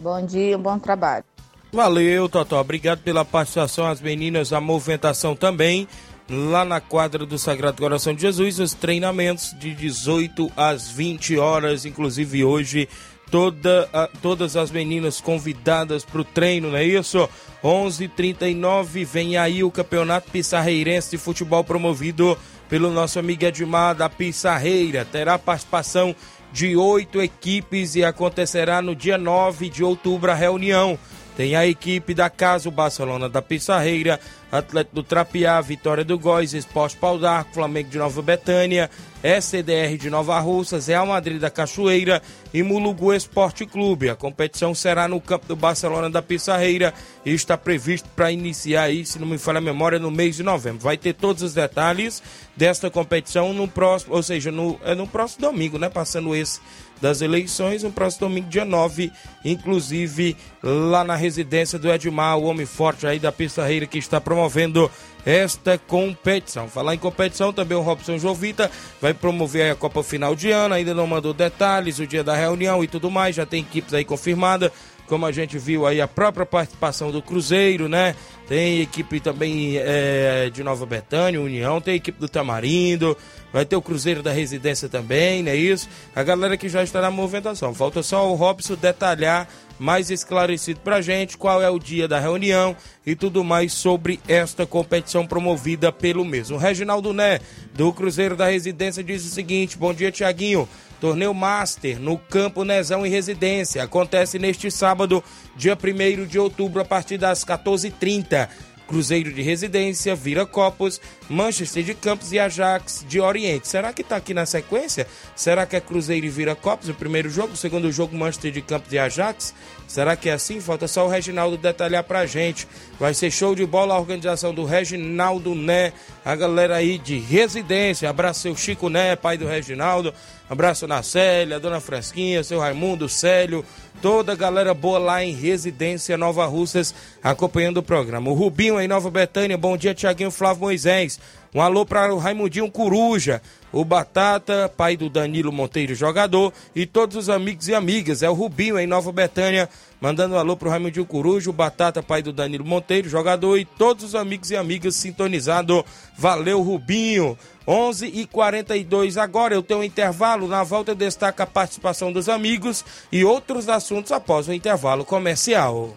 Bom dia, bom trabalho. Valeu, Totó. Obrigado pela participação. As meninas, a movimentação também. Lá na quadra do Sagrado Coração de Jesus, os treinamentos de 18 às 20 horas, inclusive hoje toda, a, todas as meninas convidadas para o treino, não é isso? 11:39 vem aí o Campeonato Pissarreirense de Futebol promovido pelo nosso amigo Edmar da Pissarreira. Terá participação de oito equipes e acontecerá no dia 9 de outubro a reunião. Tem a equipe da Casa, Barcelona da Pissarreira, Atlético do Trapiá, Vitória do Góis, Esporte Pau d'Arco, Flamengo de Nova Betânia, SDR de Nova Russas, Real Madrid da Cachoeira e Mulugu Esporte Clube. A competição será no campo do Barcelona da Pissarreira e está previsto para iniciar aí, se não me falha a memória, no mês de novembro. Vai ter todos os detalhes desta competição no próximo, ou seja, no, é no próximo domingo, né? Passando esse das eleições, no próximo domingo, dia 9, inclusive lá na residência do Edmar, o homem forte aí da Pissarreira que está promovendo esta competição. Falar em competição, também o Robson Jovita vai promover a Copa Final de Ano, ainda não mandou detalhes, o dia da reunião e tudo mais, já tem equipes aí confirmadas, como a gente viu aí a própria participação do Cruzeiro, né? Tem equipe também é, de Nova Betânia, União, tem equipe do Tamarindo, vai ter o Cruzeiro da Residência também, não é isso? A galera que já está na movimentação. Falta só o Robson detalhar mais esclarecido pra gente qual é o dia da reunião e tudo mais sobre esta competição promovida pelo mesmo. Reginaldo Né, do Cruzeiro da Residência, diz o seguinte: Bom dia, Tiaguinho. Torneio Master no Campo Nezão e Residência. Acontece neste sábado, dia 1 de outubro, a partir das 14h30. Cruzeiro de Residência, Vira Copos, Manchester de Campos e Ajax de Oriente. Será que está aqui na sequência? Será que é Cruzeiro e Vira Copos o primeiro jogo? O segundo jogo, Manchester de Campos e Ajax? Será que é assim? Falta só o Reginaldo detalhar pra gente. Vai ser show de bola a organização do Reginaldo Né, a galera aí de residência. Abraço seu Chico Né, pai do Reginaldo. Abraço na Célia, Dona Fresquinha, seu Raimundo, Célio, toda a galera boa lá em Residência Nova Russas, acompanhando o programa. O Rubinho em Nova Betânia, bom dia, Tiaguinho Flávio Moisés. Um alô para o Raimundinho Coruja, o Batata, pai do Danilo Monteiro, jogador, e todos os amigos e amigas. É o Rubinho em Nova Betânia, mandando um alô pro Raimundinho Coruja, o Batata, pai do Danilo Monteiro, jogador, e todos os amigos e amigas sintonizados. Valeu, Rubinho. 11 e 42 agora eu tenho um intervalo. Na volta eu destaco a participação dos amigos e outros assuntos após o intervalo comercial.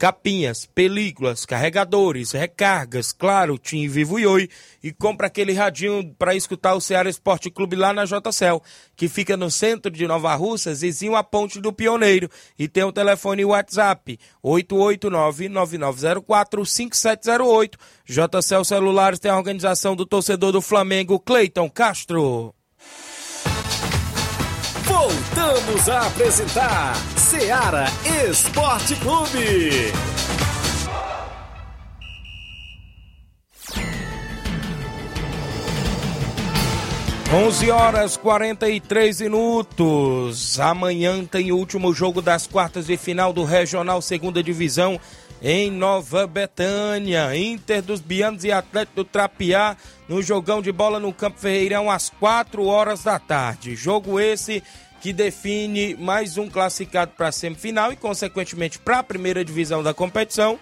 capinhas, películas, carregadores, recargas, claro, Tim Vivo e Oi, e compra aquele radinho para escutar o Ceará Esporte Clube lá na JCL, que fica no centro de Nova Russas, vizinho à Ponte do Pioneiro, e tem o telefone WhatsApp 889-9904-5708. JCL Celulares tem a organização do torcedor do Flamengo, Cleiton Castro. Voltamos a apresentar Seara Esporte Clube. 11 horas 43 minutos. Amanhã tem o último jogo das quartas de final do Regional Segunda Divisão em Nova Betânia. Inter dos Bianos e Atlético do Trapiá no jogão de bola no Campo Ferreirão às 4 horas da tarde. Jogo esse que define mais um classificado para a semifinal e, consequentemente, para a primeira divisão da competição.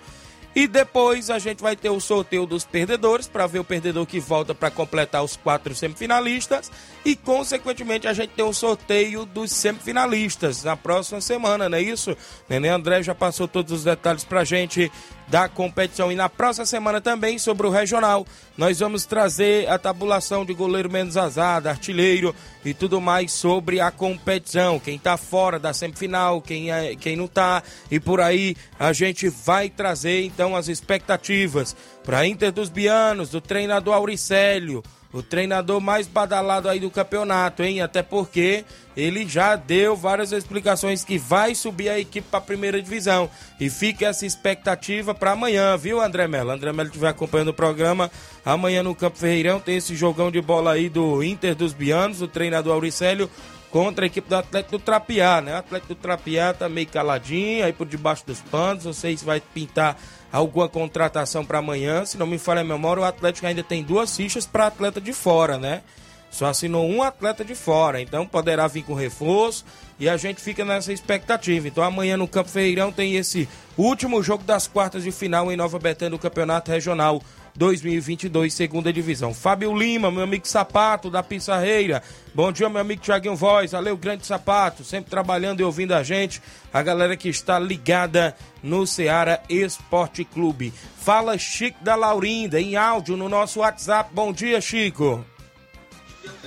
E depois a gente vai ter o sorteio dos perdedores para ver o perdedor que volta para completar os quatro semifinalistas e consequentemente a gente tem o sorteio dos semifinalistas na próxima semana, não é isso? Nenê André já passou todos os detalhes para a gente da competição. E na próxima semana também, sobre o regional, nós vamos trazer a tabulação de goleiro menos azado, artilheiro e tudo mais sobre a competição. Quem está fora da semifinal, quem, é, quem não está, e por aí a gente vai trazer então as expectativas para Inter dos Bianos, do treinador Auricélio o treinador mais badalado aí do campeonato, hein? Até porque ele já deu várias explicações que vai subir a equipe para a primeira divisão. E fica essa expectativa para amanhã, viu, André Mello? André Mello estiver acompanhando o programa. Amanhã no Campo Ferreirão tem esse jogão de bola aí do Inter dos Bianos, o treinador Auricélio contra a equipe do Atlético do Trapiá, né? O Atlético do Trapiá tá meio caladinho aí por debaixo dos panos. Não sei se vai pintar alguma contratação para amanhã. Se não me falha a memória, o Atlético ainda tem duas fichas para atleta de fora, né? Só assinou um atleta de fora, então poderá vir com reforço e a gente fica nessa expectativa. Então amanhã no Campo Feirão tem esse último jogo das quartas de final em Nova Betânia do Campeonato Regional 2022, segunda divisão. Fábio Lima, meu amigo Sapato, da Pissarreira. Bom dia, meu amigo Tiaguinho Voz. Valeu, grande Sapato, sempre trabalhando e ouvindo a gente. A galera que está ligada no Ceará Esporte Clube. Fala Chico da Laurinda, em áudio no nosso WhatsApp. Bom dia, Chico.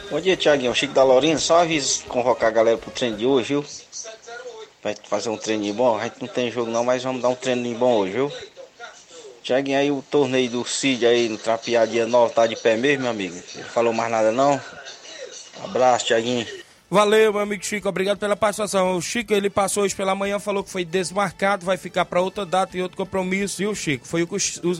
Bom dia, Tiaguinho. Chico da Laurinda. Só avisa convocar a galera pro treino de hoje, viu? Vai fazer um treininho bom. A gente não tem jogo não, mas vamos dar um treininho bom hoje, viu? Tiaguinho, aí o torneio do Cid aí no Trapear dia 9 tá de pé mesmo, meu amigo? Ele falou mais nada não? Abraço, Tiaguinho. Valeu, meu amigo Chico, obrigado pela participação. O Chico, ele passou hoje pela manhã, falou que foi desmarcado, vai ficar para outra data e outro compromisso, viu, Chico? Foi, o,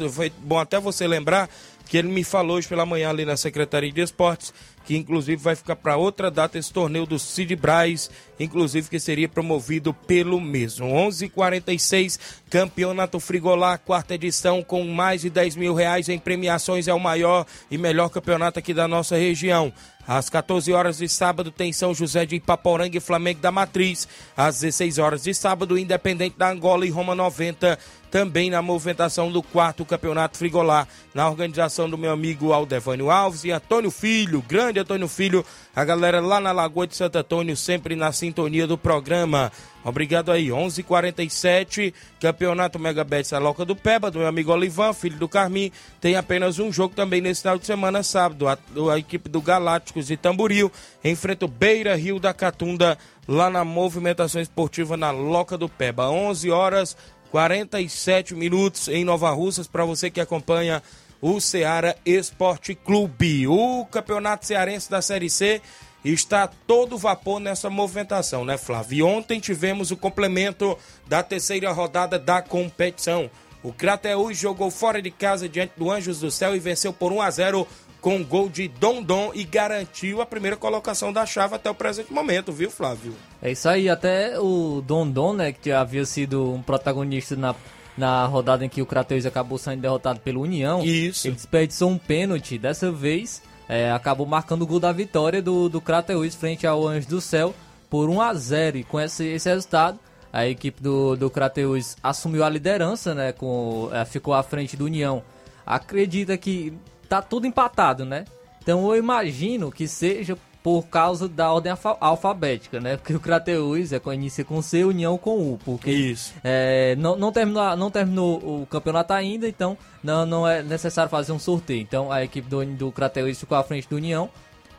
foi bom até você lembrar que ele me falou hoje pela manhã ali na Secretaria de Esportes que inclusive vai ficar para outra data esse torneio do Cid Braz, inclusive que seria promovido pelo mesmo. 11:46 Campeonato Frigolá, quarta edição, com mais de 10 mil reais em premiações, é o maior e melhor campeonato aqui da nossa região. Às 14 horas de sábado tem São José de Ipaporanga e Flamengo da Matriz. Às 16 horas de sábado, Independente da Angola e Roma 90 também na movimentação do quarto campeonato Frigolá, na organização do meu amigo Aldevânio Alves e Antônio Filho, grande Antônio Filho, a galera lá na Lagoa de Santo Antônio, sempre na sintonia do programa. Obrigado aí, 11:47 Campeonato Megabets a Loca do Peba, do meu amigo Olivan, filho do Carmim. Tem apenas um jogo também nesse final de semana, sábado. A, a equipe do Galácticos de Tamboril enfrenta o Beira Rio da Catunda, lá na movimentação esportiva na Loca do Peba. 11 horas 47 minutos em Nova Russas, para você que acompanha o Ceará Esporte Clube. O Campeonato Cearense da Série C está todo vapor nessa movimentação, né, Flávio? E ontem tivemos o complemento da terceira rodada da competição. O Crateus jogou fora de casa diante do Anjos do Céu e venceu por 1 a 0 com gol de Dondon e garantiu a primeira colocação da chave até o presente momento, viu, Flávio? É isso aí, até o Dondon, né, que havia sido um protagonista na, na rodada em que o Crateus acabou saindo derrotado pelo União. Isso. Ele desperdiçou um pênalti, dessa vez é, acabou marcando o gol da vitória do, do Crateus frente ao Anjos do Céu por 1 a 0 e com esse, esse resultado a equipe do, do Crateus assumiu a liderança, né, com, é, ficou à frente do União. Acredita que tá tudo empatado, né? Então eu imagino que seja por causa da ordem alfa alfabética, né? Porque o Crateus é com inicia com C, União com U, porque Isso. É, não, não, terminou, não terminou o campeonato ainda, então não, não é necessário fazer um sorteio. Então a equipe do, do Crateus ficou à frente do União,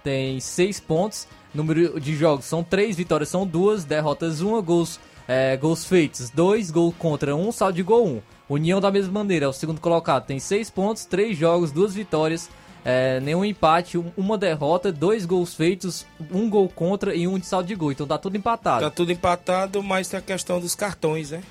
tem seis pontos, número de jogos são três, vitórias são duas, derrotas uma, gols, é, gols feitos dois, gol contra um, saldo de gol um. União da mesma maneira, é o segundo colocado, tem seis pontos, três jogos, duas vitórias, é, nenhum empate, um, uma derrota, dois gols feitos, um gol contra e um de saldo de gol. Então tá tudo empatado. Tá tudo empatado, mas tem a questão dos cartões, né?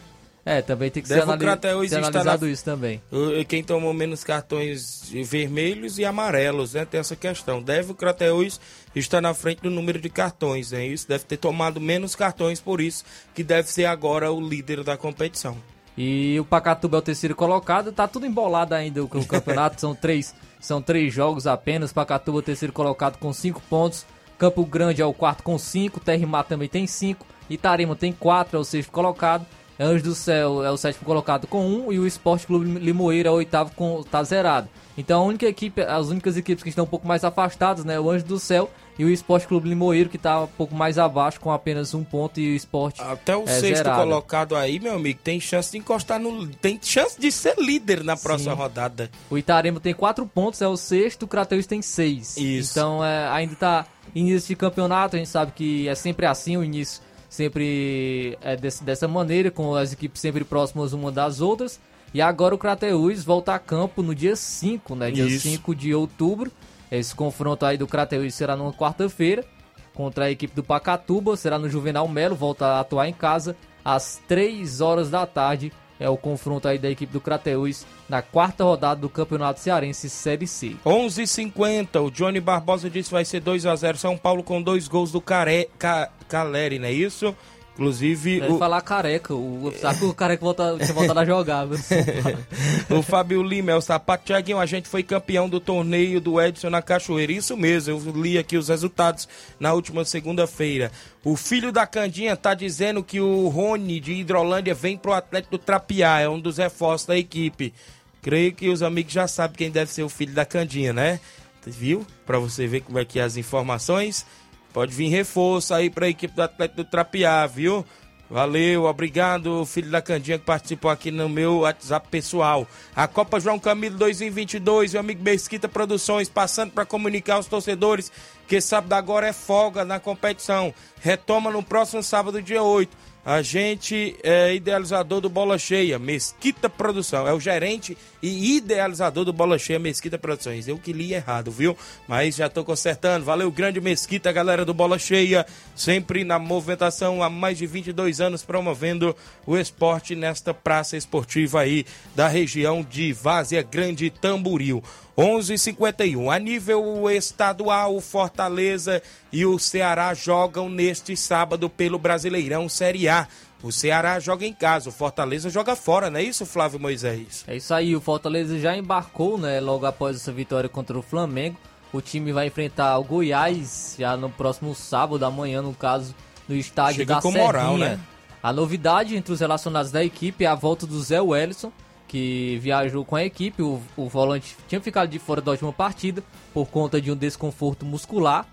É, também tem que ser, o anali Crateus ser analisado na- isso também. Quem tomou menos cartões vermelhos e amarelos, né? Tem essa questão. Deve o Crateus estar na frente do número de cartões, né? Isso deve ter tomado menos cartões, por isso que deve ser agora o líder da competição. E o Pacatuba é o terceiro colocado, tá tudo embolado ainda o, campeonato, são três, são três jogos apenas. Pacatuba é o terceiro colocado com cinco pontos, Campo Grande é o quarto com cinco, Terrimar também tem cinco, Itarema tem quatro, é o sexto colocado. Anjos do Céu é o sétimo colocado com um e o Esporte Clube Limoeiro é o oitavo com tá zerado. Então a única equipe, as únicas equipes que estão um pouco mais afastadas, né, o Anjos do Céu e o Esporte Clube Limoeiro que tá um pouco mais abaixo com apenas um ponto e o Esporte Até o é sexto zerado. colocado aí, meu amigo, tem chance de encostar no. Tem chance de ser líder na próxima rodada. O Itarema tem 4 pontos, é o sexto, o Crateus tem 6. Isso. Então é, ainda tá início de campeonato, a gente sabe que é sempre assim, o início sempre é desse- dessa maneira, com as equipes sempre próximas uma das outras. E agora o Crateus volta a campo no dia 5, né? Dia Isso. 5 de outubro. Esse confronto aí do Crateus será numa quarta-feira contra a equipe do Pacatuba, será no Juvenal Melo, volta a atuar em casa às 3 horas da tarde. É o confronto aí da equipe do Crateus na quarta rodada do Campeonato Cearense Série C. 11:50 o Johnny Barbosa disse que vai ser 2 a 0 São Paulo com dois gols do Care, Ca, Caleri, não é isso? Inclusive, Deve o, falar careca, o, sabe que o careca volta, tinha voltado a jogar. o Fábio Lima é o sapato. Tiaguinho, a gente foi campeão do torneio do Edson na Cachoeira. Isso mesmo, eu li aqui os resultados na última segunda-feira. O filho da Candinha tá dizendo que o Rony de Hidrolândia vem pro Atlético do Trapiá, é um dos reforços da equipe. Creio que os amigos já sabem quem deve ser o filho da Candinha, né? Viu? Pra você ver como é que é as informações. Pode vir reforço aí pra equipe do Atlético do Trapiá, viu? Valeu, obrigado, filho da Candinha que participou aqui no meu WhatsApp pessoal. A Copa João Camilo 2022, meu amigo Mesquita Produções, passando para comunicar aos torcedores que sábado agora é folga na competição. Retoma no próximo sábado, dia 8. A gente é idealizador do Bola Cheia, Mesquita Produção. É o gerente e idealizador do Bola Cheia, Mesquita Produções. Eu que li errado, viu? Mas já tô consertando. Valeu, grande Mesquita, galera do Bola Cheia. Sempre na movimentação há mais de 22 anos, promovendo o esporte nesta praça esportiva aí da região de Várzea Grande Tamboril. 11:51 A nível estadual, o Fortaleza e o Ceará jogam neste sábado pelo Brasileirão Série A. O Ceará joga em casa, o Fortaleza joga fora, não é isso, Flávio Moisés? É isso aí, o Fortaleza já embarcou, né, logo após essa vitória contra o Flamengo. O time vai enfrentar o Goiás já no próximo sábado, amanhã, no caso, no estádio Chega da com moral, Serrinha. né? A novidade entre os relacionados da equipe é a volta do Zé Wellison, que viajou com a equipe. O, o volante tinha ficado de fora da última partida por conta de um desconforto muscular.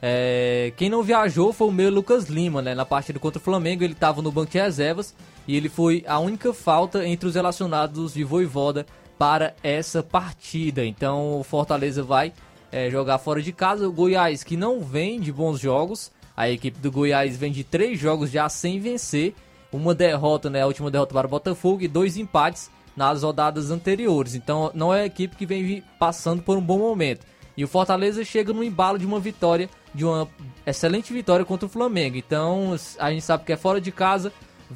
É, quem não viajou foi o meu Lucas Lima, né? Na partida contra o Flamengo, ele estava no banco de reservas e ele foi a única falta entre os relacionados de Voivoda para essa partida. Então o Fortaleza vai é, jogar fora de casa. O Goiás, que não vem de bons jogos, a equipe do Goiás vem de três jogos já sem vencer. Uma derrota, né? A última derrota para o Botafogo e dois empates nas rodadas anteriores. Então não é a equipe que vem passando por um bom momento. E o Fortaleza chega no embalo de uma vitória, de uma excelente vitória contra o Flamengo. Então a gente sabe que é fora de casa,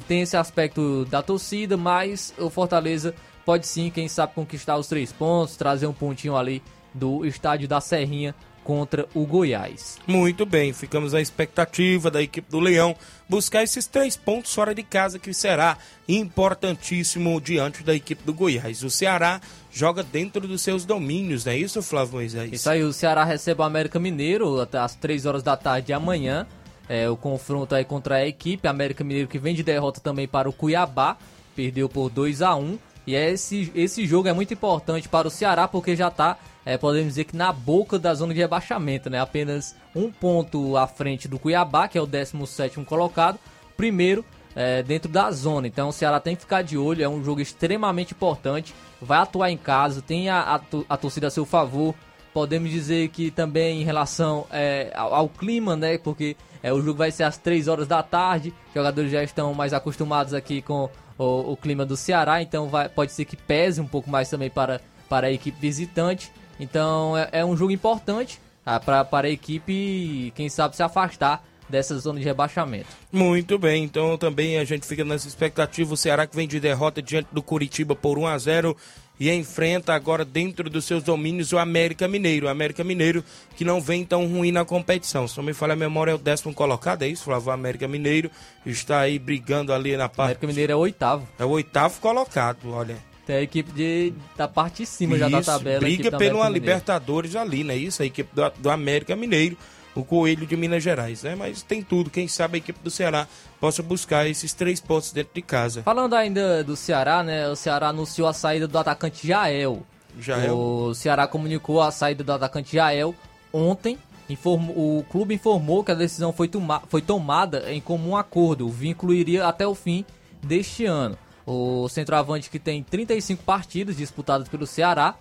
tem esse aspecto da torcida, mas o Fortaleza pode sim, quem sabe, conquistar os três pontos, trazer um pontinho ali do estádio da Serrinha contra o Goiás. Muito bem, ficamos à expectativa da equipe do Leão buscar esses três pontos fora de casa, que será importantíssimo diante da equipe do Goiás. O Ceará joga dentro dos seus domínios, não é isso, Flávio Moisés? Isso aí, o Ceará recebe o América Mineiro até às três horas da tarde de amanhã. É, o confronto aí contra a equipe, América Mineiro que vem de derrota também para o Cuiabá, perdeu por 2 a 1 e esse, esse jogo é muito importante para o Ceará porque já está é, podemos dizer que na boca da zona de rebaixamento, né? Apenas um ponto à frente do Cuiabá, que é o 17 colocado, primeiro é, dentro da zona. Então o Ceará tem que ficar de olho, é um jogo extremamente importante. Vai atuar em casa, tem a, a, a torcida a seu favor. Podemos dizer que também em relação é, ao, ao, clima, né? Porque é, o jogo vai ser às 3 horas da tarde. Os jogadores já estão mais acostumados aqui com o, o clima do Ceará, então vai, pode ser que pese um pouco mais também para, para a equipe visitante. Então é, é um jogo importante ah, para a equipe, quem sabe, se afastar dessa zona de rebaixamento. Muito bem, então também a gente fica nessa expectativa. O Ceará que vem de derrota diante do Curitiba por 1 a 0 e enfrenta agora dentro dos seus domínios o América Mineiro. O América Mineiro que não vem tão ruim na competição. Se não me falha a memória, é o décimo colocado, é isso, Flávio? O América Mineiro está aí brigando ali na parte. O América Mineiro é o oitavo. É o oitavo colocado, olha. Tem a equipe de, da parte de cima isso, já da tabela. Briga pelo Libertadores ali, né? Isso, a equipe do, do América Mineiro, o Coelho de Minas Gerais, né? Mas tem tudo, quem sabe a equipe do Ceará possa buscar esses três pontos dentro de casa. Falando ainda do Ceará, né? O Ceará anunciou a saída do atacante Jael. Jael. O Ceará comunicou a saída do atacante Jael ontem. Informou, o clube informou que a decisão foi, toma, foi tomada em comum acordo. O vínculo iria até o fim deste ano. O centroavante que tem 35 partidas disputadas pelo Ceará,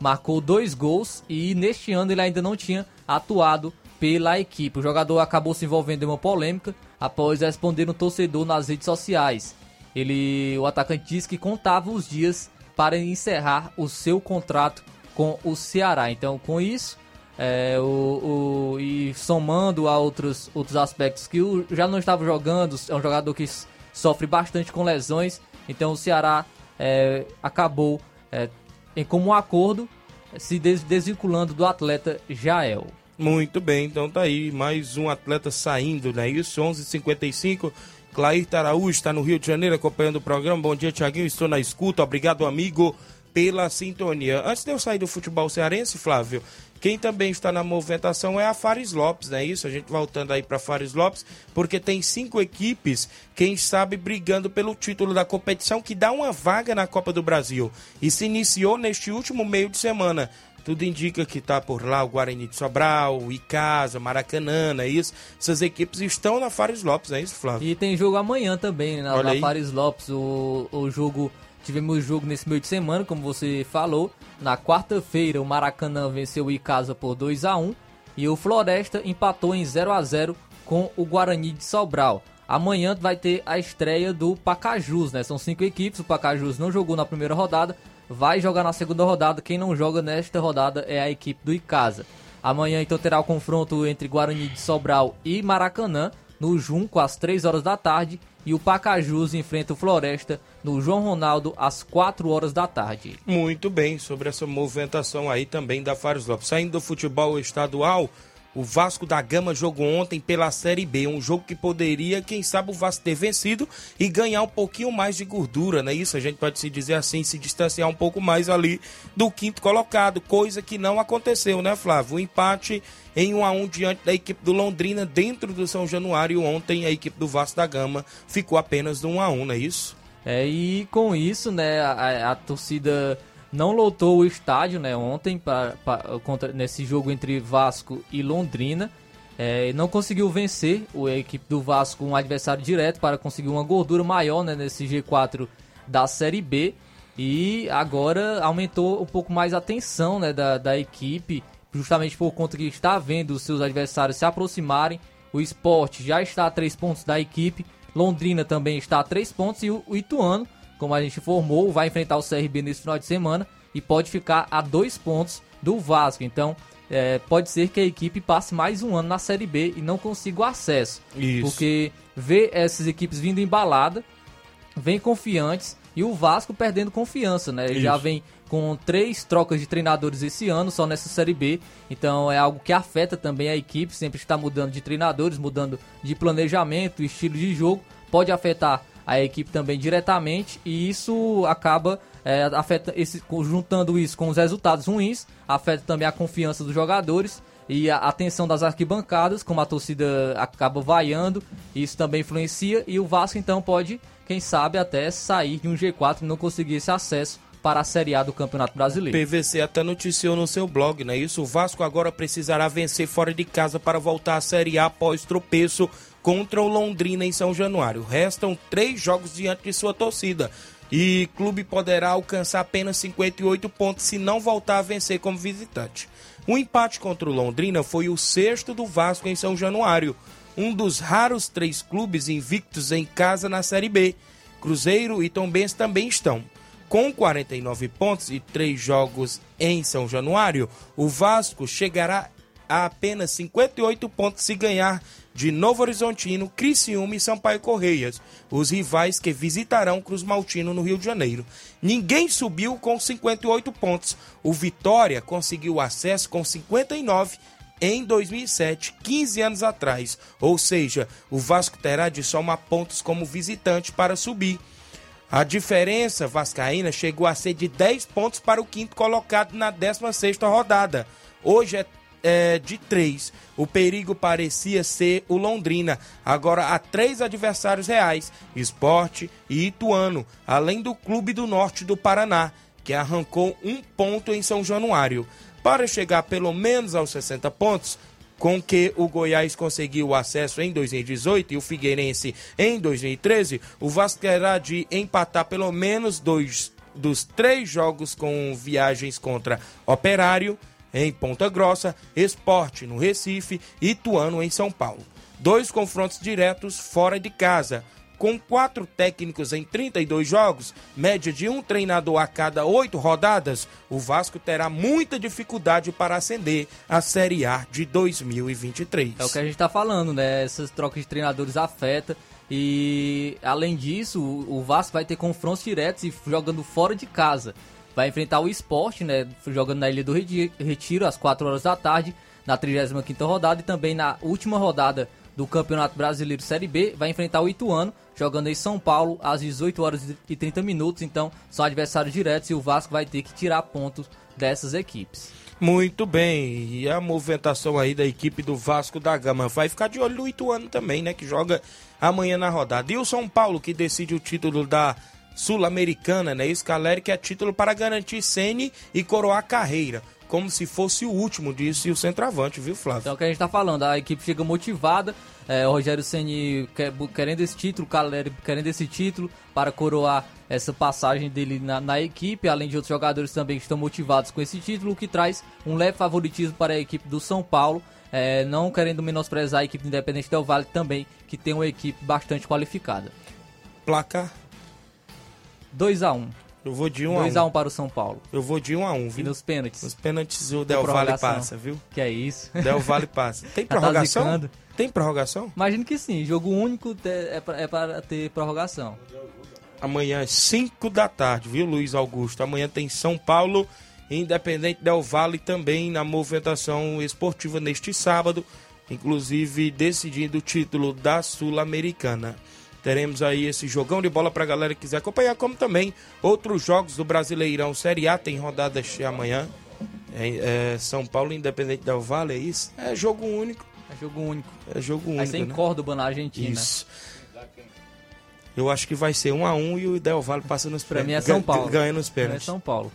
marcou dois gols e neste ano ele ainda não tinha atuado pela equipe. O jogador acabou se envolvendo em uma polêmica após responder um torcedor nas redes sociais. Ele, o atacante disse que contava os dias para encerrar o seu contrato com o Ceará. Então, com isso, é, o, o, e somando a outros, outros aspectos que o, já não estava jogando, é um jogador que sofre bastante com lesões. Então o Ceará é, acabou é, em comum acordo se des desvinculando do atleta Jael. Muito bem, então tá aí mais um atleta saindo, né? Isso, 11:55. Clair Taraújo está no Rio de Janeiro acompanhando o programa. Bom dia, Tiaguinho. Estou na escuta. Obrigado, amigo, pela sintonia. Antes de eu sair do futebol cearense, Flávio, quem também está na movimentação é a Fares Lopes, não é isso? A gente voltando aí para Fares Lopes, porque tem cinco equipes, quem sabe, brigando pelo título da competição, que dá uma vaga na Copa do Brasil. E se iniciou neste último meio de semana. Tudo indica que está por lá o Guarani de Sobral, o Icasa, Maracanã, é isso? Essas equipes estão na Fares Lopes, é isso, Flávio? E tem jogo amanhã também, na, na Fares Lopes, o, o jogo Tivemos jogo nesse meio de semana, como você falou. Na quarta-feira, o Maracanã venceu o Icasa por 2 a 1 e o Floresta empatou em 0 a 0 com o Guarani de Sobral. Amanhã vai ter a estreia do Pacajus, né? São cinco equipes, o Pacajus não jogou na primeira rodada, vai jogar na segunda rodada. Quem não joga nesta rodada é a equipe do Icasa. Amanhã então terá o confronto entre Guarani de Sobral e Maracanã no Junco às 3 horas da tarde e o Pacajus enfrenta o Floresta no João Ronaldo às 4 horas da tarde. Muito bem, sobre essa movimentação aí também da Fares Lopes. Saindo do futebol estadual, o Vasco da Gama jogou ontem pela Série B, um jogo que poderia, quem sabe, o Vasco ter vencido e ganhar um pouquinho mais de gordura, né? Isso a gente pode se dizer assim, se distanciar um pouco mais ali do quinto colocado, coisa que não aconteceu, né, Flávio? O empate em 1 a 1 diante da equipe do Londrina dentro do São Januário ontem a equipe do Vasco da Gama ficou apenas no 1 a 1, não é isso? É, e com isso, né, a, a torcida não lotou o estádio né, ontem pra, pra, contra, nesse jogo entre Vasco e Londrina. É, não conseguiu vencer a equipe do Vasco, um adversário direto, para conseguir uma gordura maior né, nesse G4 da Série B. E agora aumentou um pouco mais a tensão né, da, da equipe, justamente por conta que está vendo os seus adversários se aproximarem. O esporte já está a três pontos da equipe, Londrina também está a três pontos e o, Ituano como a gente informou, vai enfrentar o CRB nesse final de semana e pode ficar a dois pontos do Vasco. Então, é, pode ser que a equipe passe mais um ano na Série B e não consiga o acesso. Isso. Porque vê essas equipes vindo embalada, vem confiantes e o Vasco perdendo confiança, né? Ele já vem com três trocas de treinadores esse ano, só nessa Série B. Então é algo que afeta também a equipe, sempre está mudando de treinadores, mudando de planejamento, estilo de jogo. Pode afetar a equipe também diretamente e isso acaba é, afeta esse, juntando isso com os resultados ruins, afeta também a confiança dos jogadores e a atenção das arquibancadas, como a torcida acaba vaiando, isso também influencia e o Vasco então pode, quem sabe, até sair de um G4 e não conseguir esse acesso para a Série A do Campeonato Brasileiro. PVC até noticiou no seu blog, não é isso? O Vasco agora precisará vencer fora de casa para voltar à Série A após tropeço contra o Londrina em São Januário. Restam três jogos diante de sua torcida. E clube poderá alcançar apenas 58 pontos se não voltar a vencer como visitante. O empate contra o Londrina foi o sexto do Vasco em São Januário, um dos raros três clubes invictos em casa na Série B. Cruzeiro e Tombense também estão. Com 49 pontos e três jogos em São Januário, o Vasco chegará a apenas 58 pontos se ganhar de Novo Horizontino, Criciúma e Sampaio Correias, os rivais que visitarão Cruz Maltino no Rio de Janeiro. Ninguém subiu com 58 pontos. O Vitória conseguiu acesso com 59 em 2007, 15 anos atrás. Ou seja, o Vasco terá de somar pontos como visitante para subir. A diferença vascaína chegou a ser de 10 pontos para o quinto colocado na 16ª rodada. Hoje é, é de 3. O perigo parecia ser o Londrina. Agora há três adversários reais: Esporte e Ituano, além do Clube do Norte do Paraná, que arrancou um ponto em São Januário. Para chegar pelo menos aos 60 pontos, com que o Goiás conseguiu o acesso em 2018 e o Figueirense em 2013, o Vasco terá de empatar pelo menos dois dos três jogos com viagens contra Operário em Ponta Grossa, Esporte no Recife e Ituano em São Paulo. Dois confrontos diretos fora de casa. Com quatro técnicos em 32 jogos, média de um treinador a cada oito rodadas, o Vasco terá muita dificuldade para ascender à Série A de 2023. É o que a gente tá falando, né? Essas trocas de treinadores afetam. E além disso, o Vasco vai ter confrontos diretos e jogando fora de casa. Vai enfrentar o esporte, né? Jogando na Ilha do Retiro às 4 horas da tarde, na 35 rodada, e também na última rodada do Campeonato Brasileiro Série B, vai enfrentar o Ituano, jogando em São Paulo às 18 horas e 30 minutos. Então, são adversários diretos e o Vasco vai ter que tirar pontos dessas equipes. Muito bem, e a movimentação aí da equipe do Vasco da Gama vai ficar de olho no Ituano também, né? Que joga amanhã na rodada. E o São Paulo que decide o título da Sul-Americana, né? Isso, Caleri, que é título para garantir Sene e coroar a carreira. Como se fosse o último, disse o centroavante, viu, Flávio? Então, é o que a gente tá falando, a equipe chega motivada, é, o Rogério Ceni querendo esse título, o Caleri querendo esse título para coroar essa passagem dele na, na equipe, além de outros jogadores também que estão motivados com esse título, o que traz um leve favoritismo para a equipe do São Paulo, é, não querendo menosprezar a equipe do Independente Del Vale também, que tem uma equipe bastante qualificada. Placar? 2 a 1 Eu vou de 1 a 1 2 a 1 para o São Paulo. Eu vou de 1 a 1 E viu? nos pênaltis? Nos pênaltis o Del Valle passa, viu? Que é isso. Del Valle passa. Tem tá prorrogação? zicando. Tem prorrogação? Imagino que sim, jogo único é pra- é para ter prorrogação. Amanhã às 5 da tarde, viu, Luiz Augusto? Amanhã tem São Paulo, Independente Del Valle também na movimentação esportiva neste sábado, inclusive decidindo o título da Sul-Americana. Teremos aí esse jogão de bola para a galera que quiser acompanhar, como também outros jogos do Brasileirão Série A, tem rodada amanhã. É, é, São Paulo, Independente Del Valle, é isso? É jogo único. É jogo único. É jogo único. Vai ser em né? Córdoba, na Argentina. Isso. Eu acho que vai ser um a um e o Del Valle passa nos Pra mim é pênaltis. São Paulo. Ganha nos É pênaltis. São Paulo.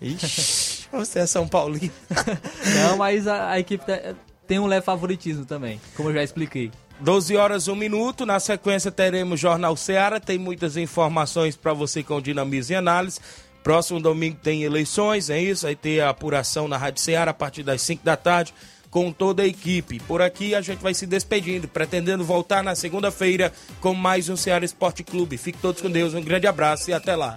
Ixi, você é São Paulino. Não, mas a, a equipe te- tem um leve favoritismo também, como eu já expliquei. 12 horas, 1 minuto. Na sequência, teremos Jornal Seara. Tem muitas informações para você com dinamismo e análise. Próximo domingo tem eleições, é isso? Aí tem a apuração na Rádio Seara a partir das 5 da tarde com toda a equipe. Por aqui a gente vai se despedindo, pretendendo voltar na segunda-feira com mais um Ceará Esporte Clube. Fique todos com Deus, um grande abraço e até lá.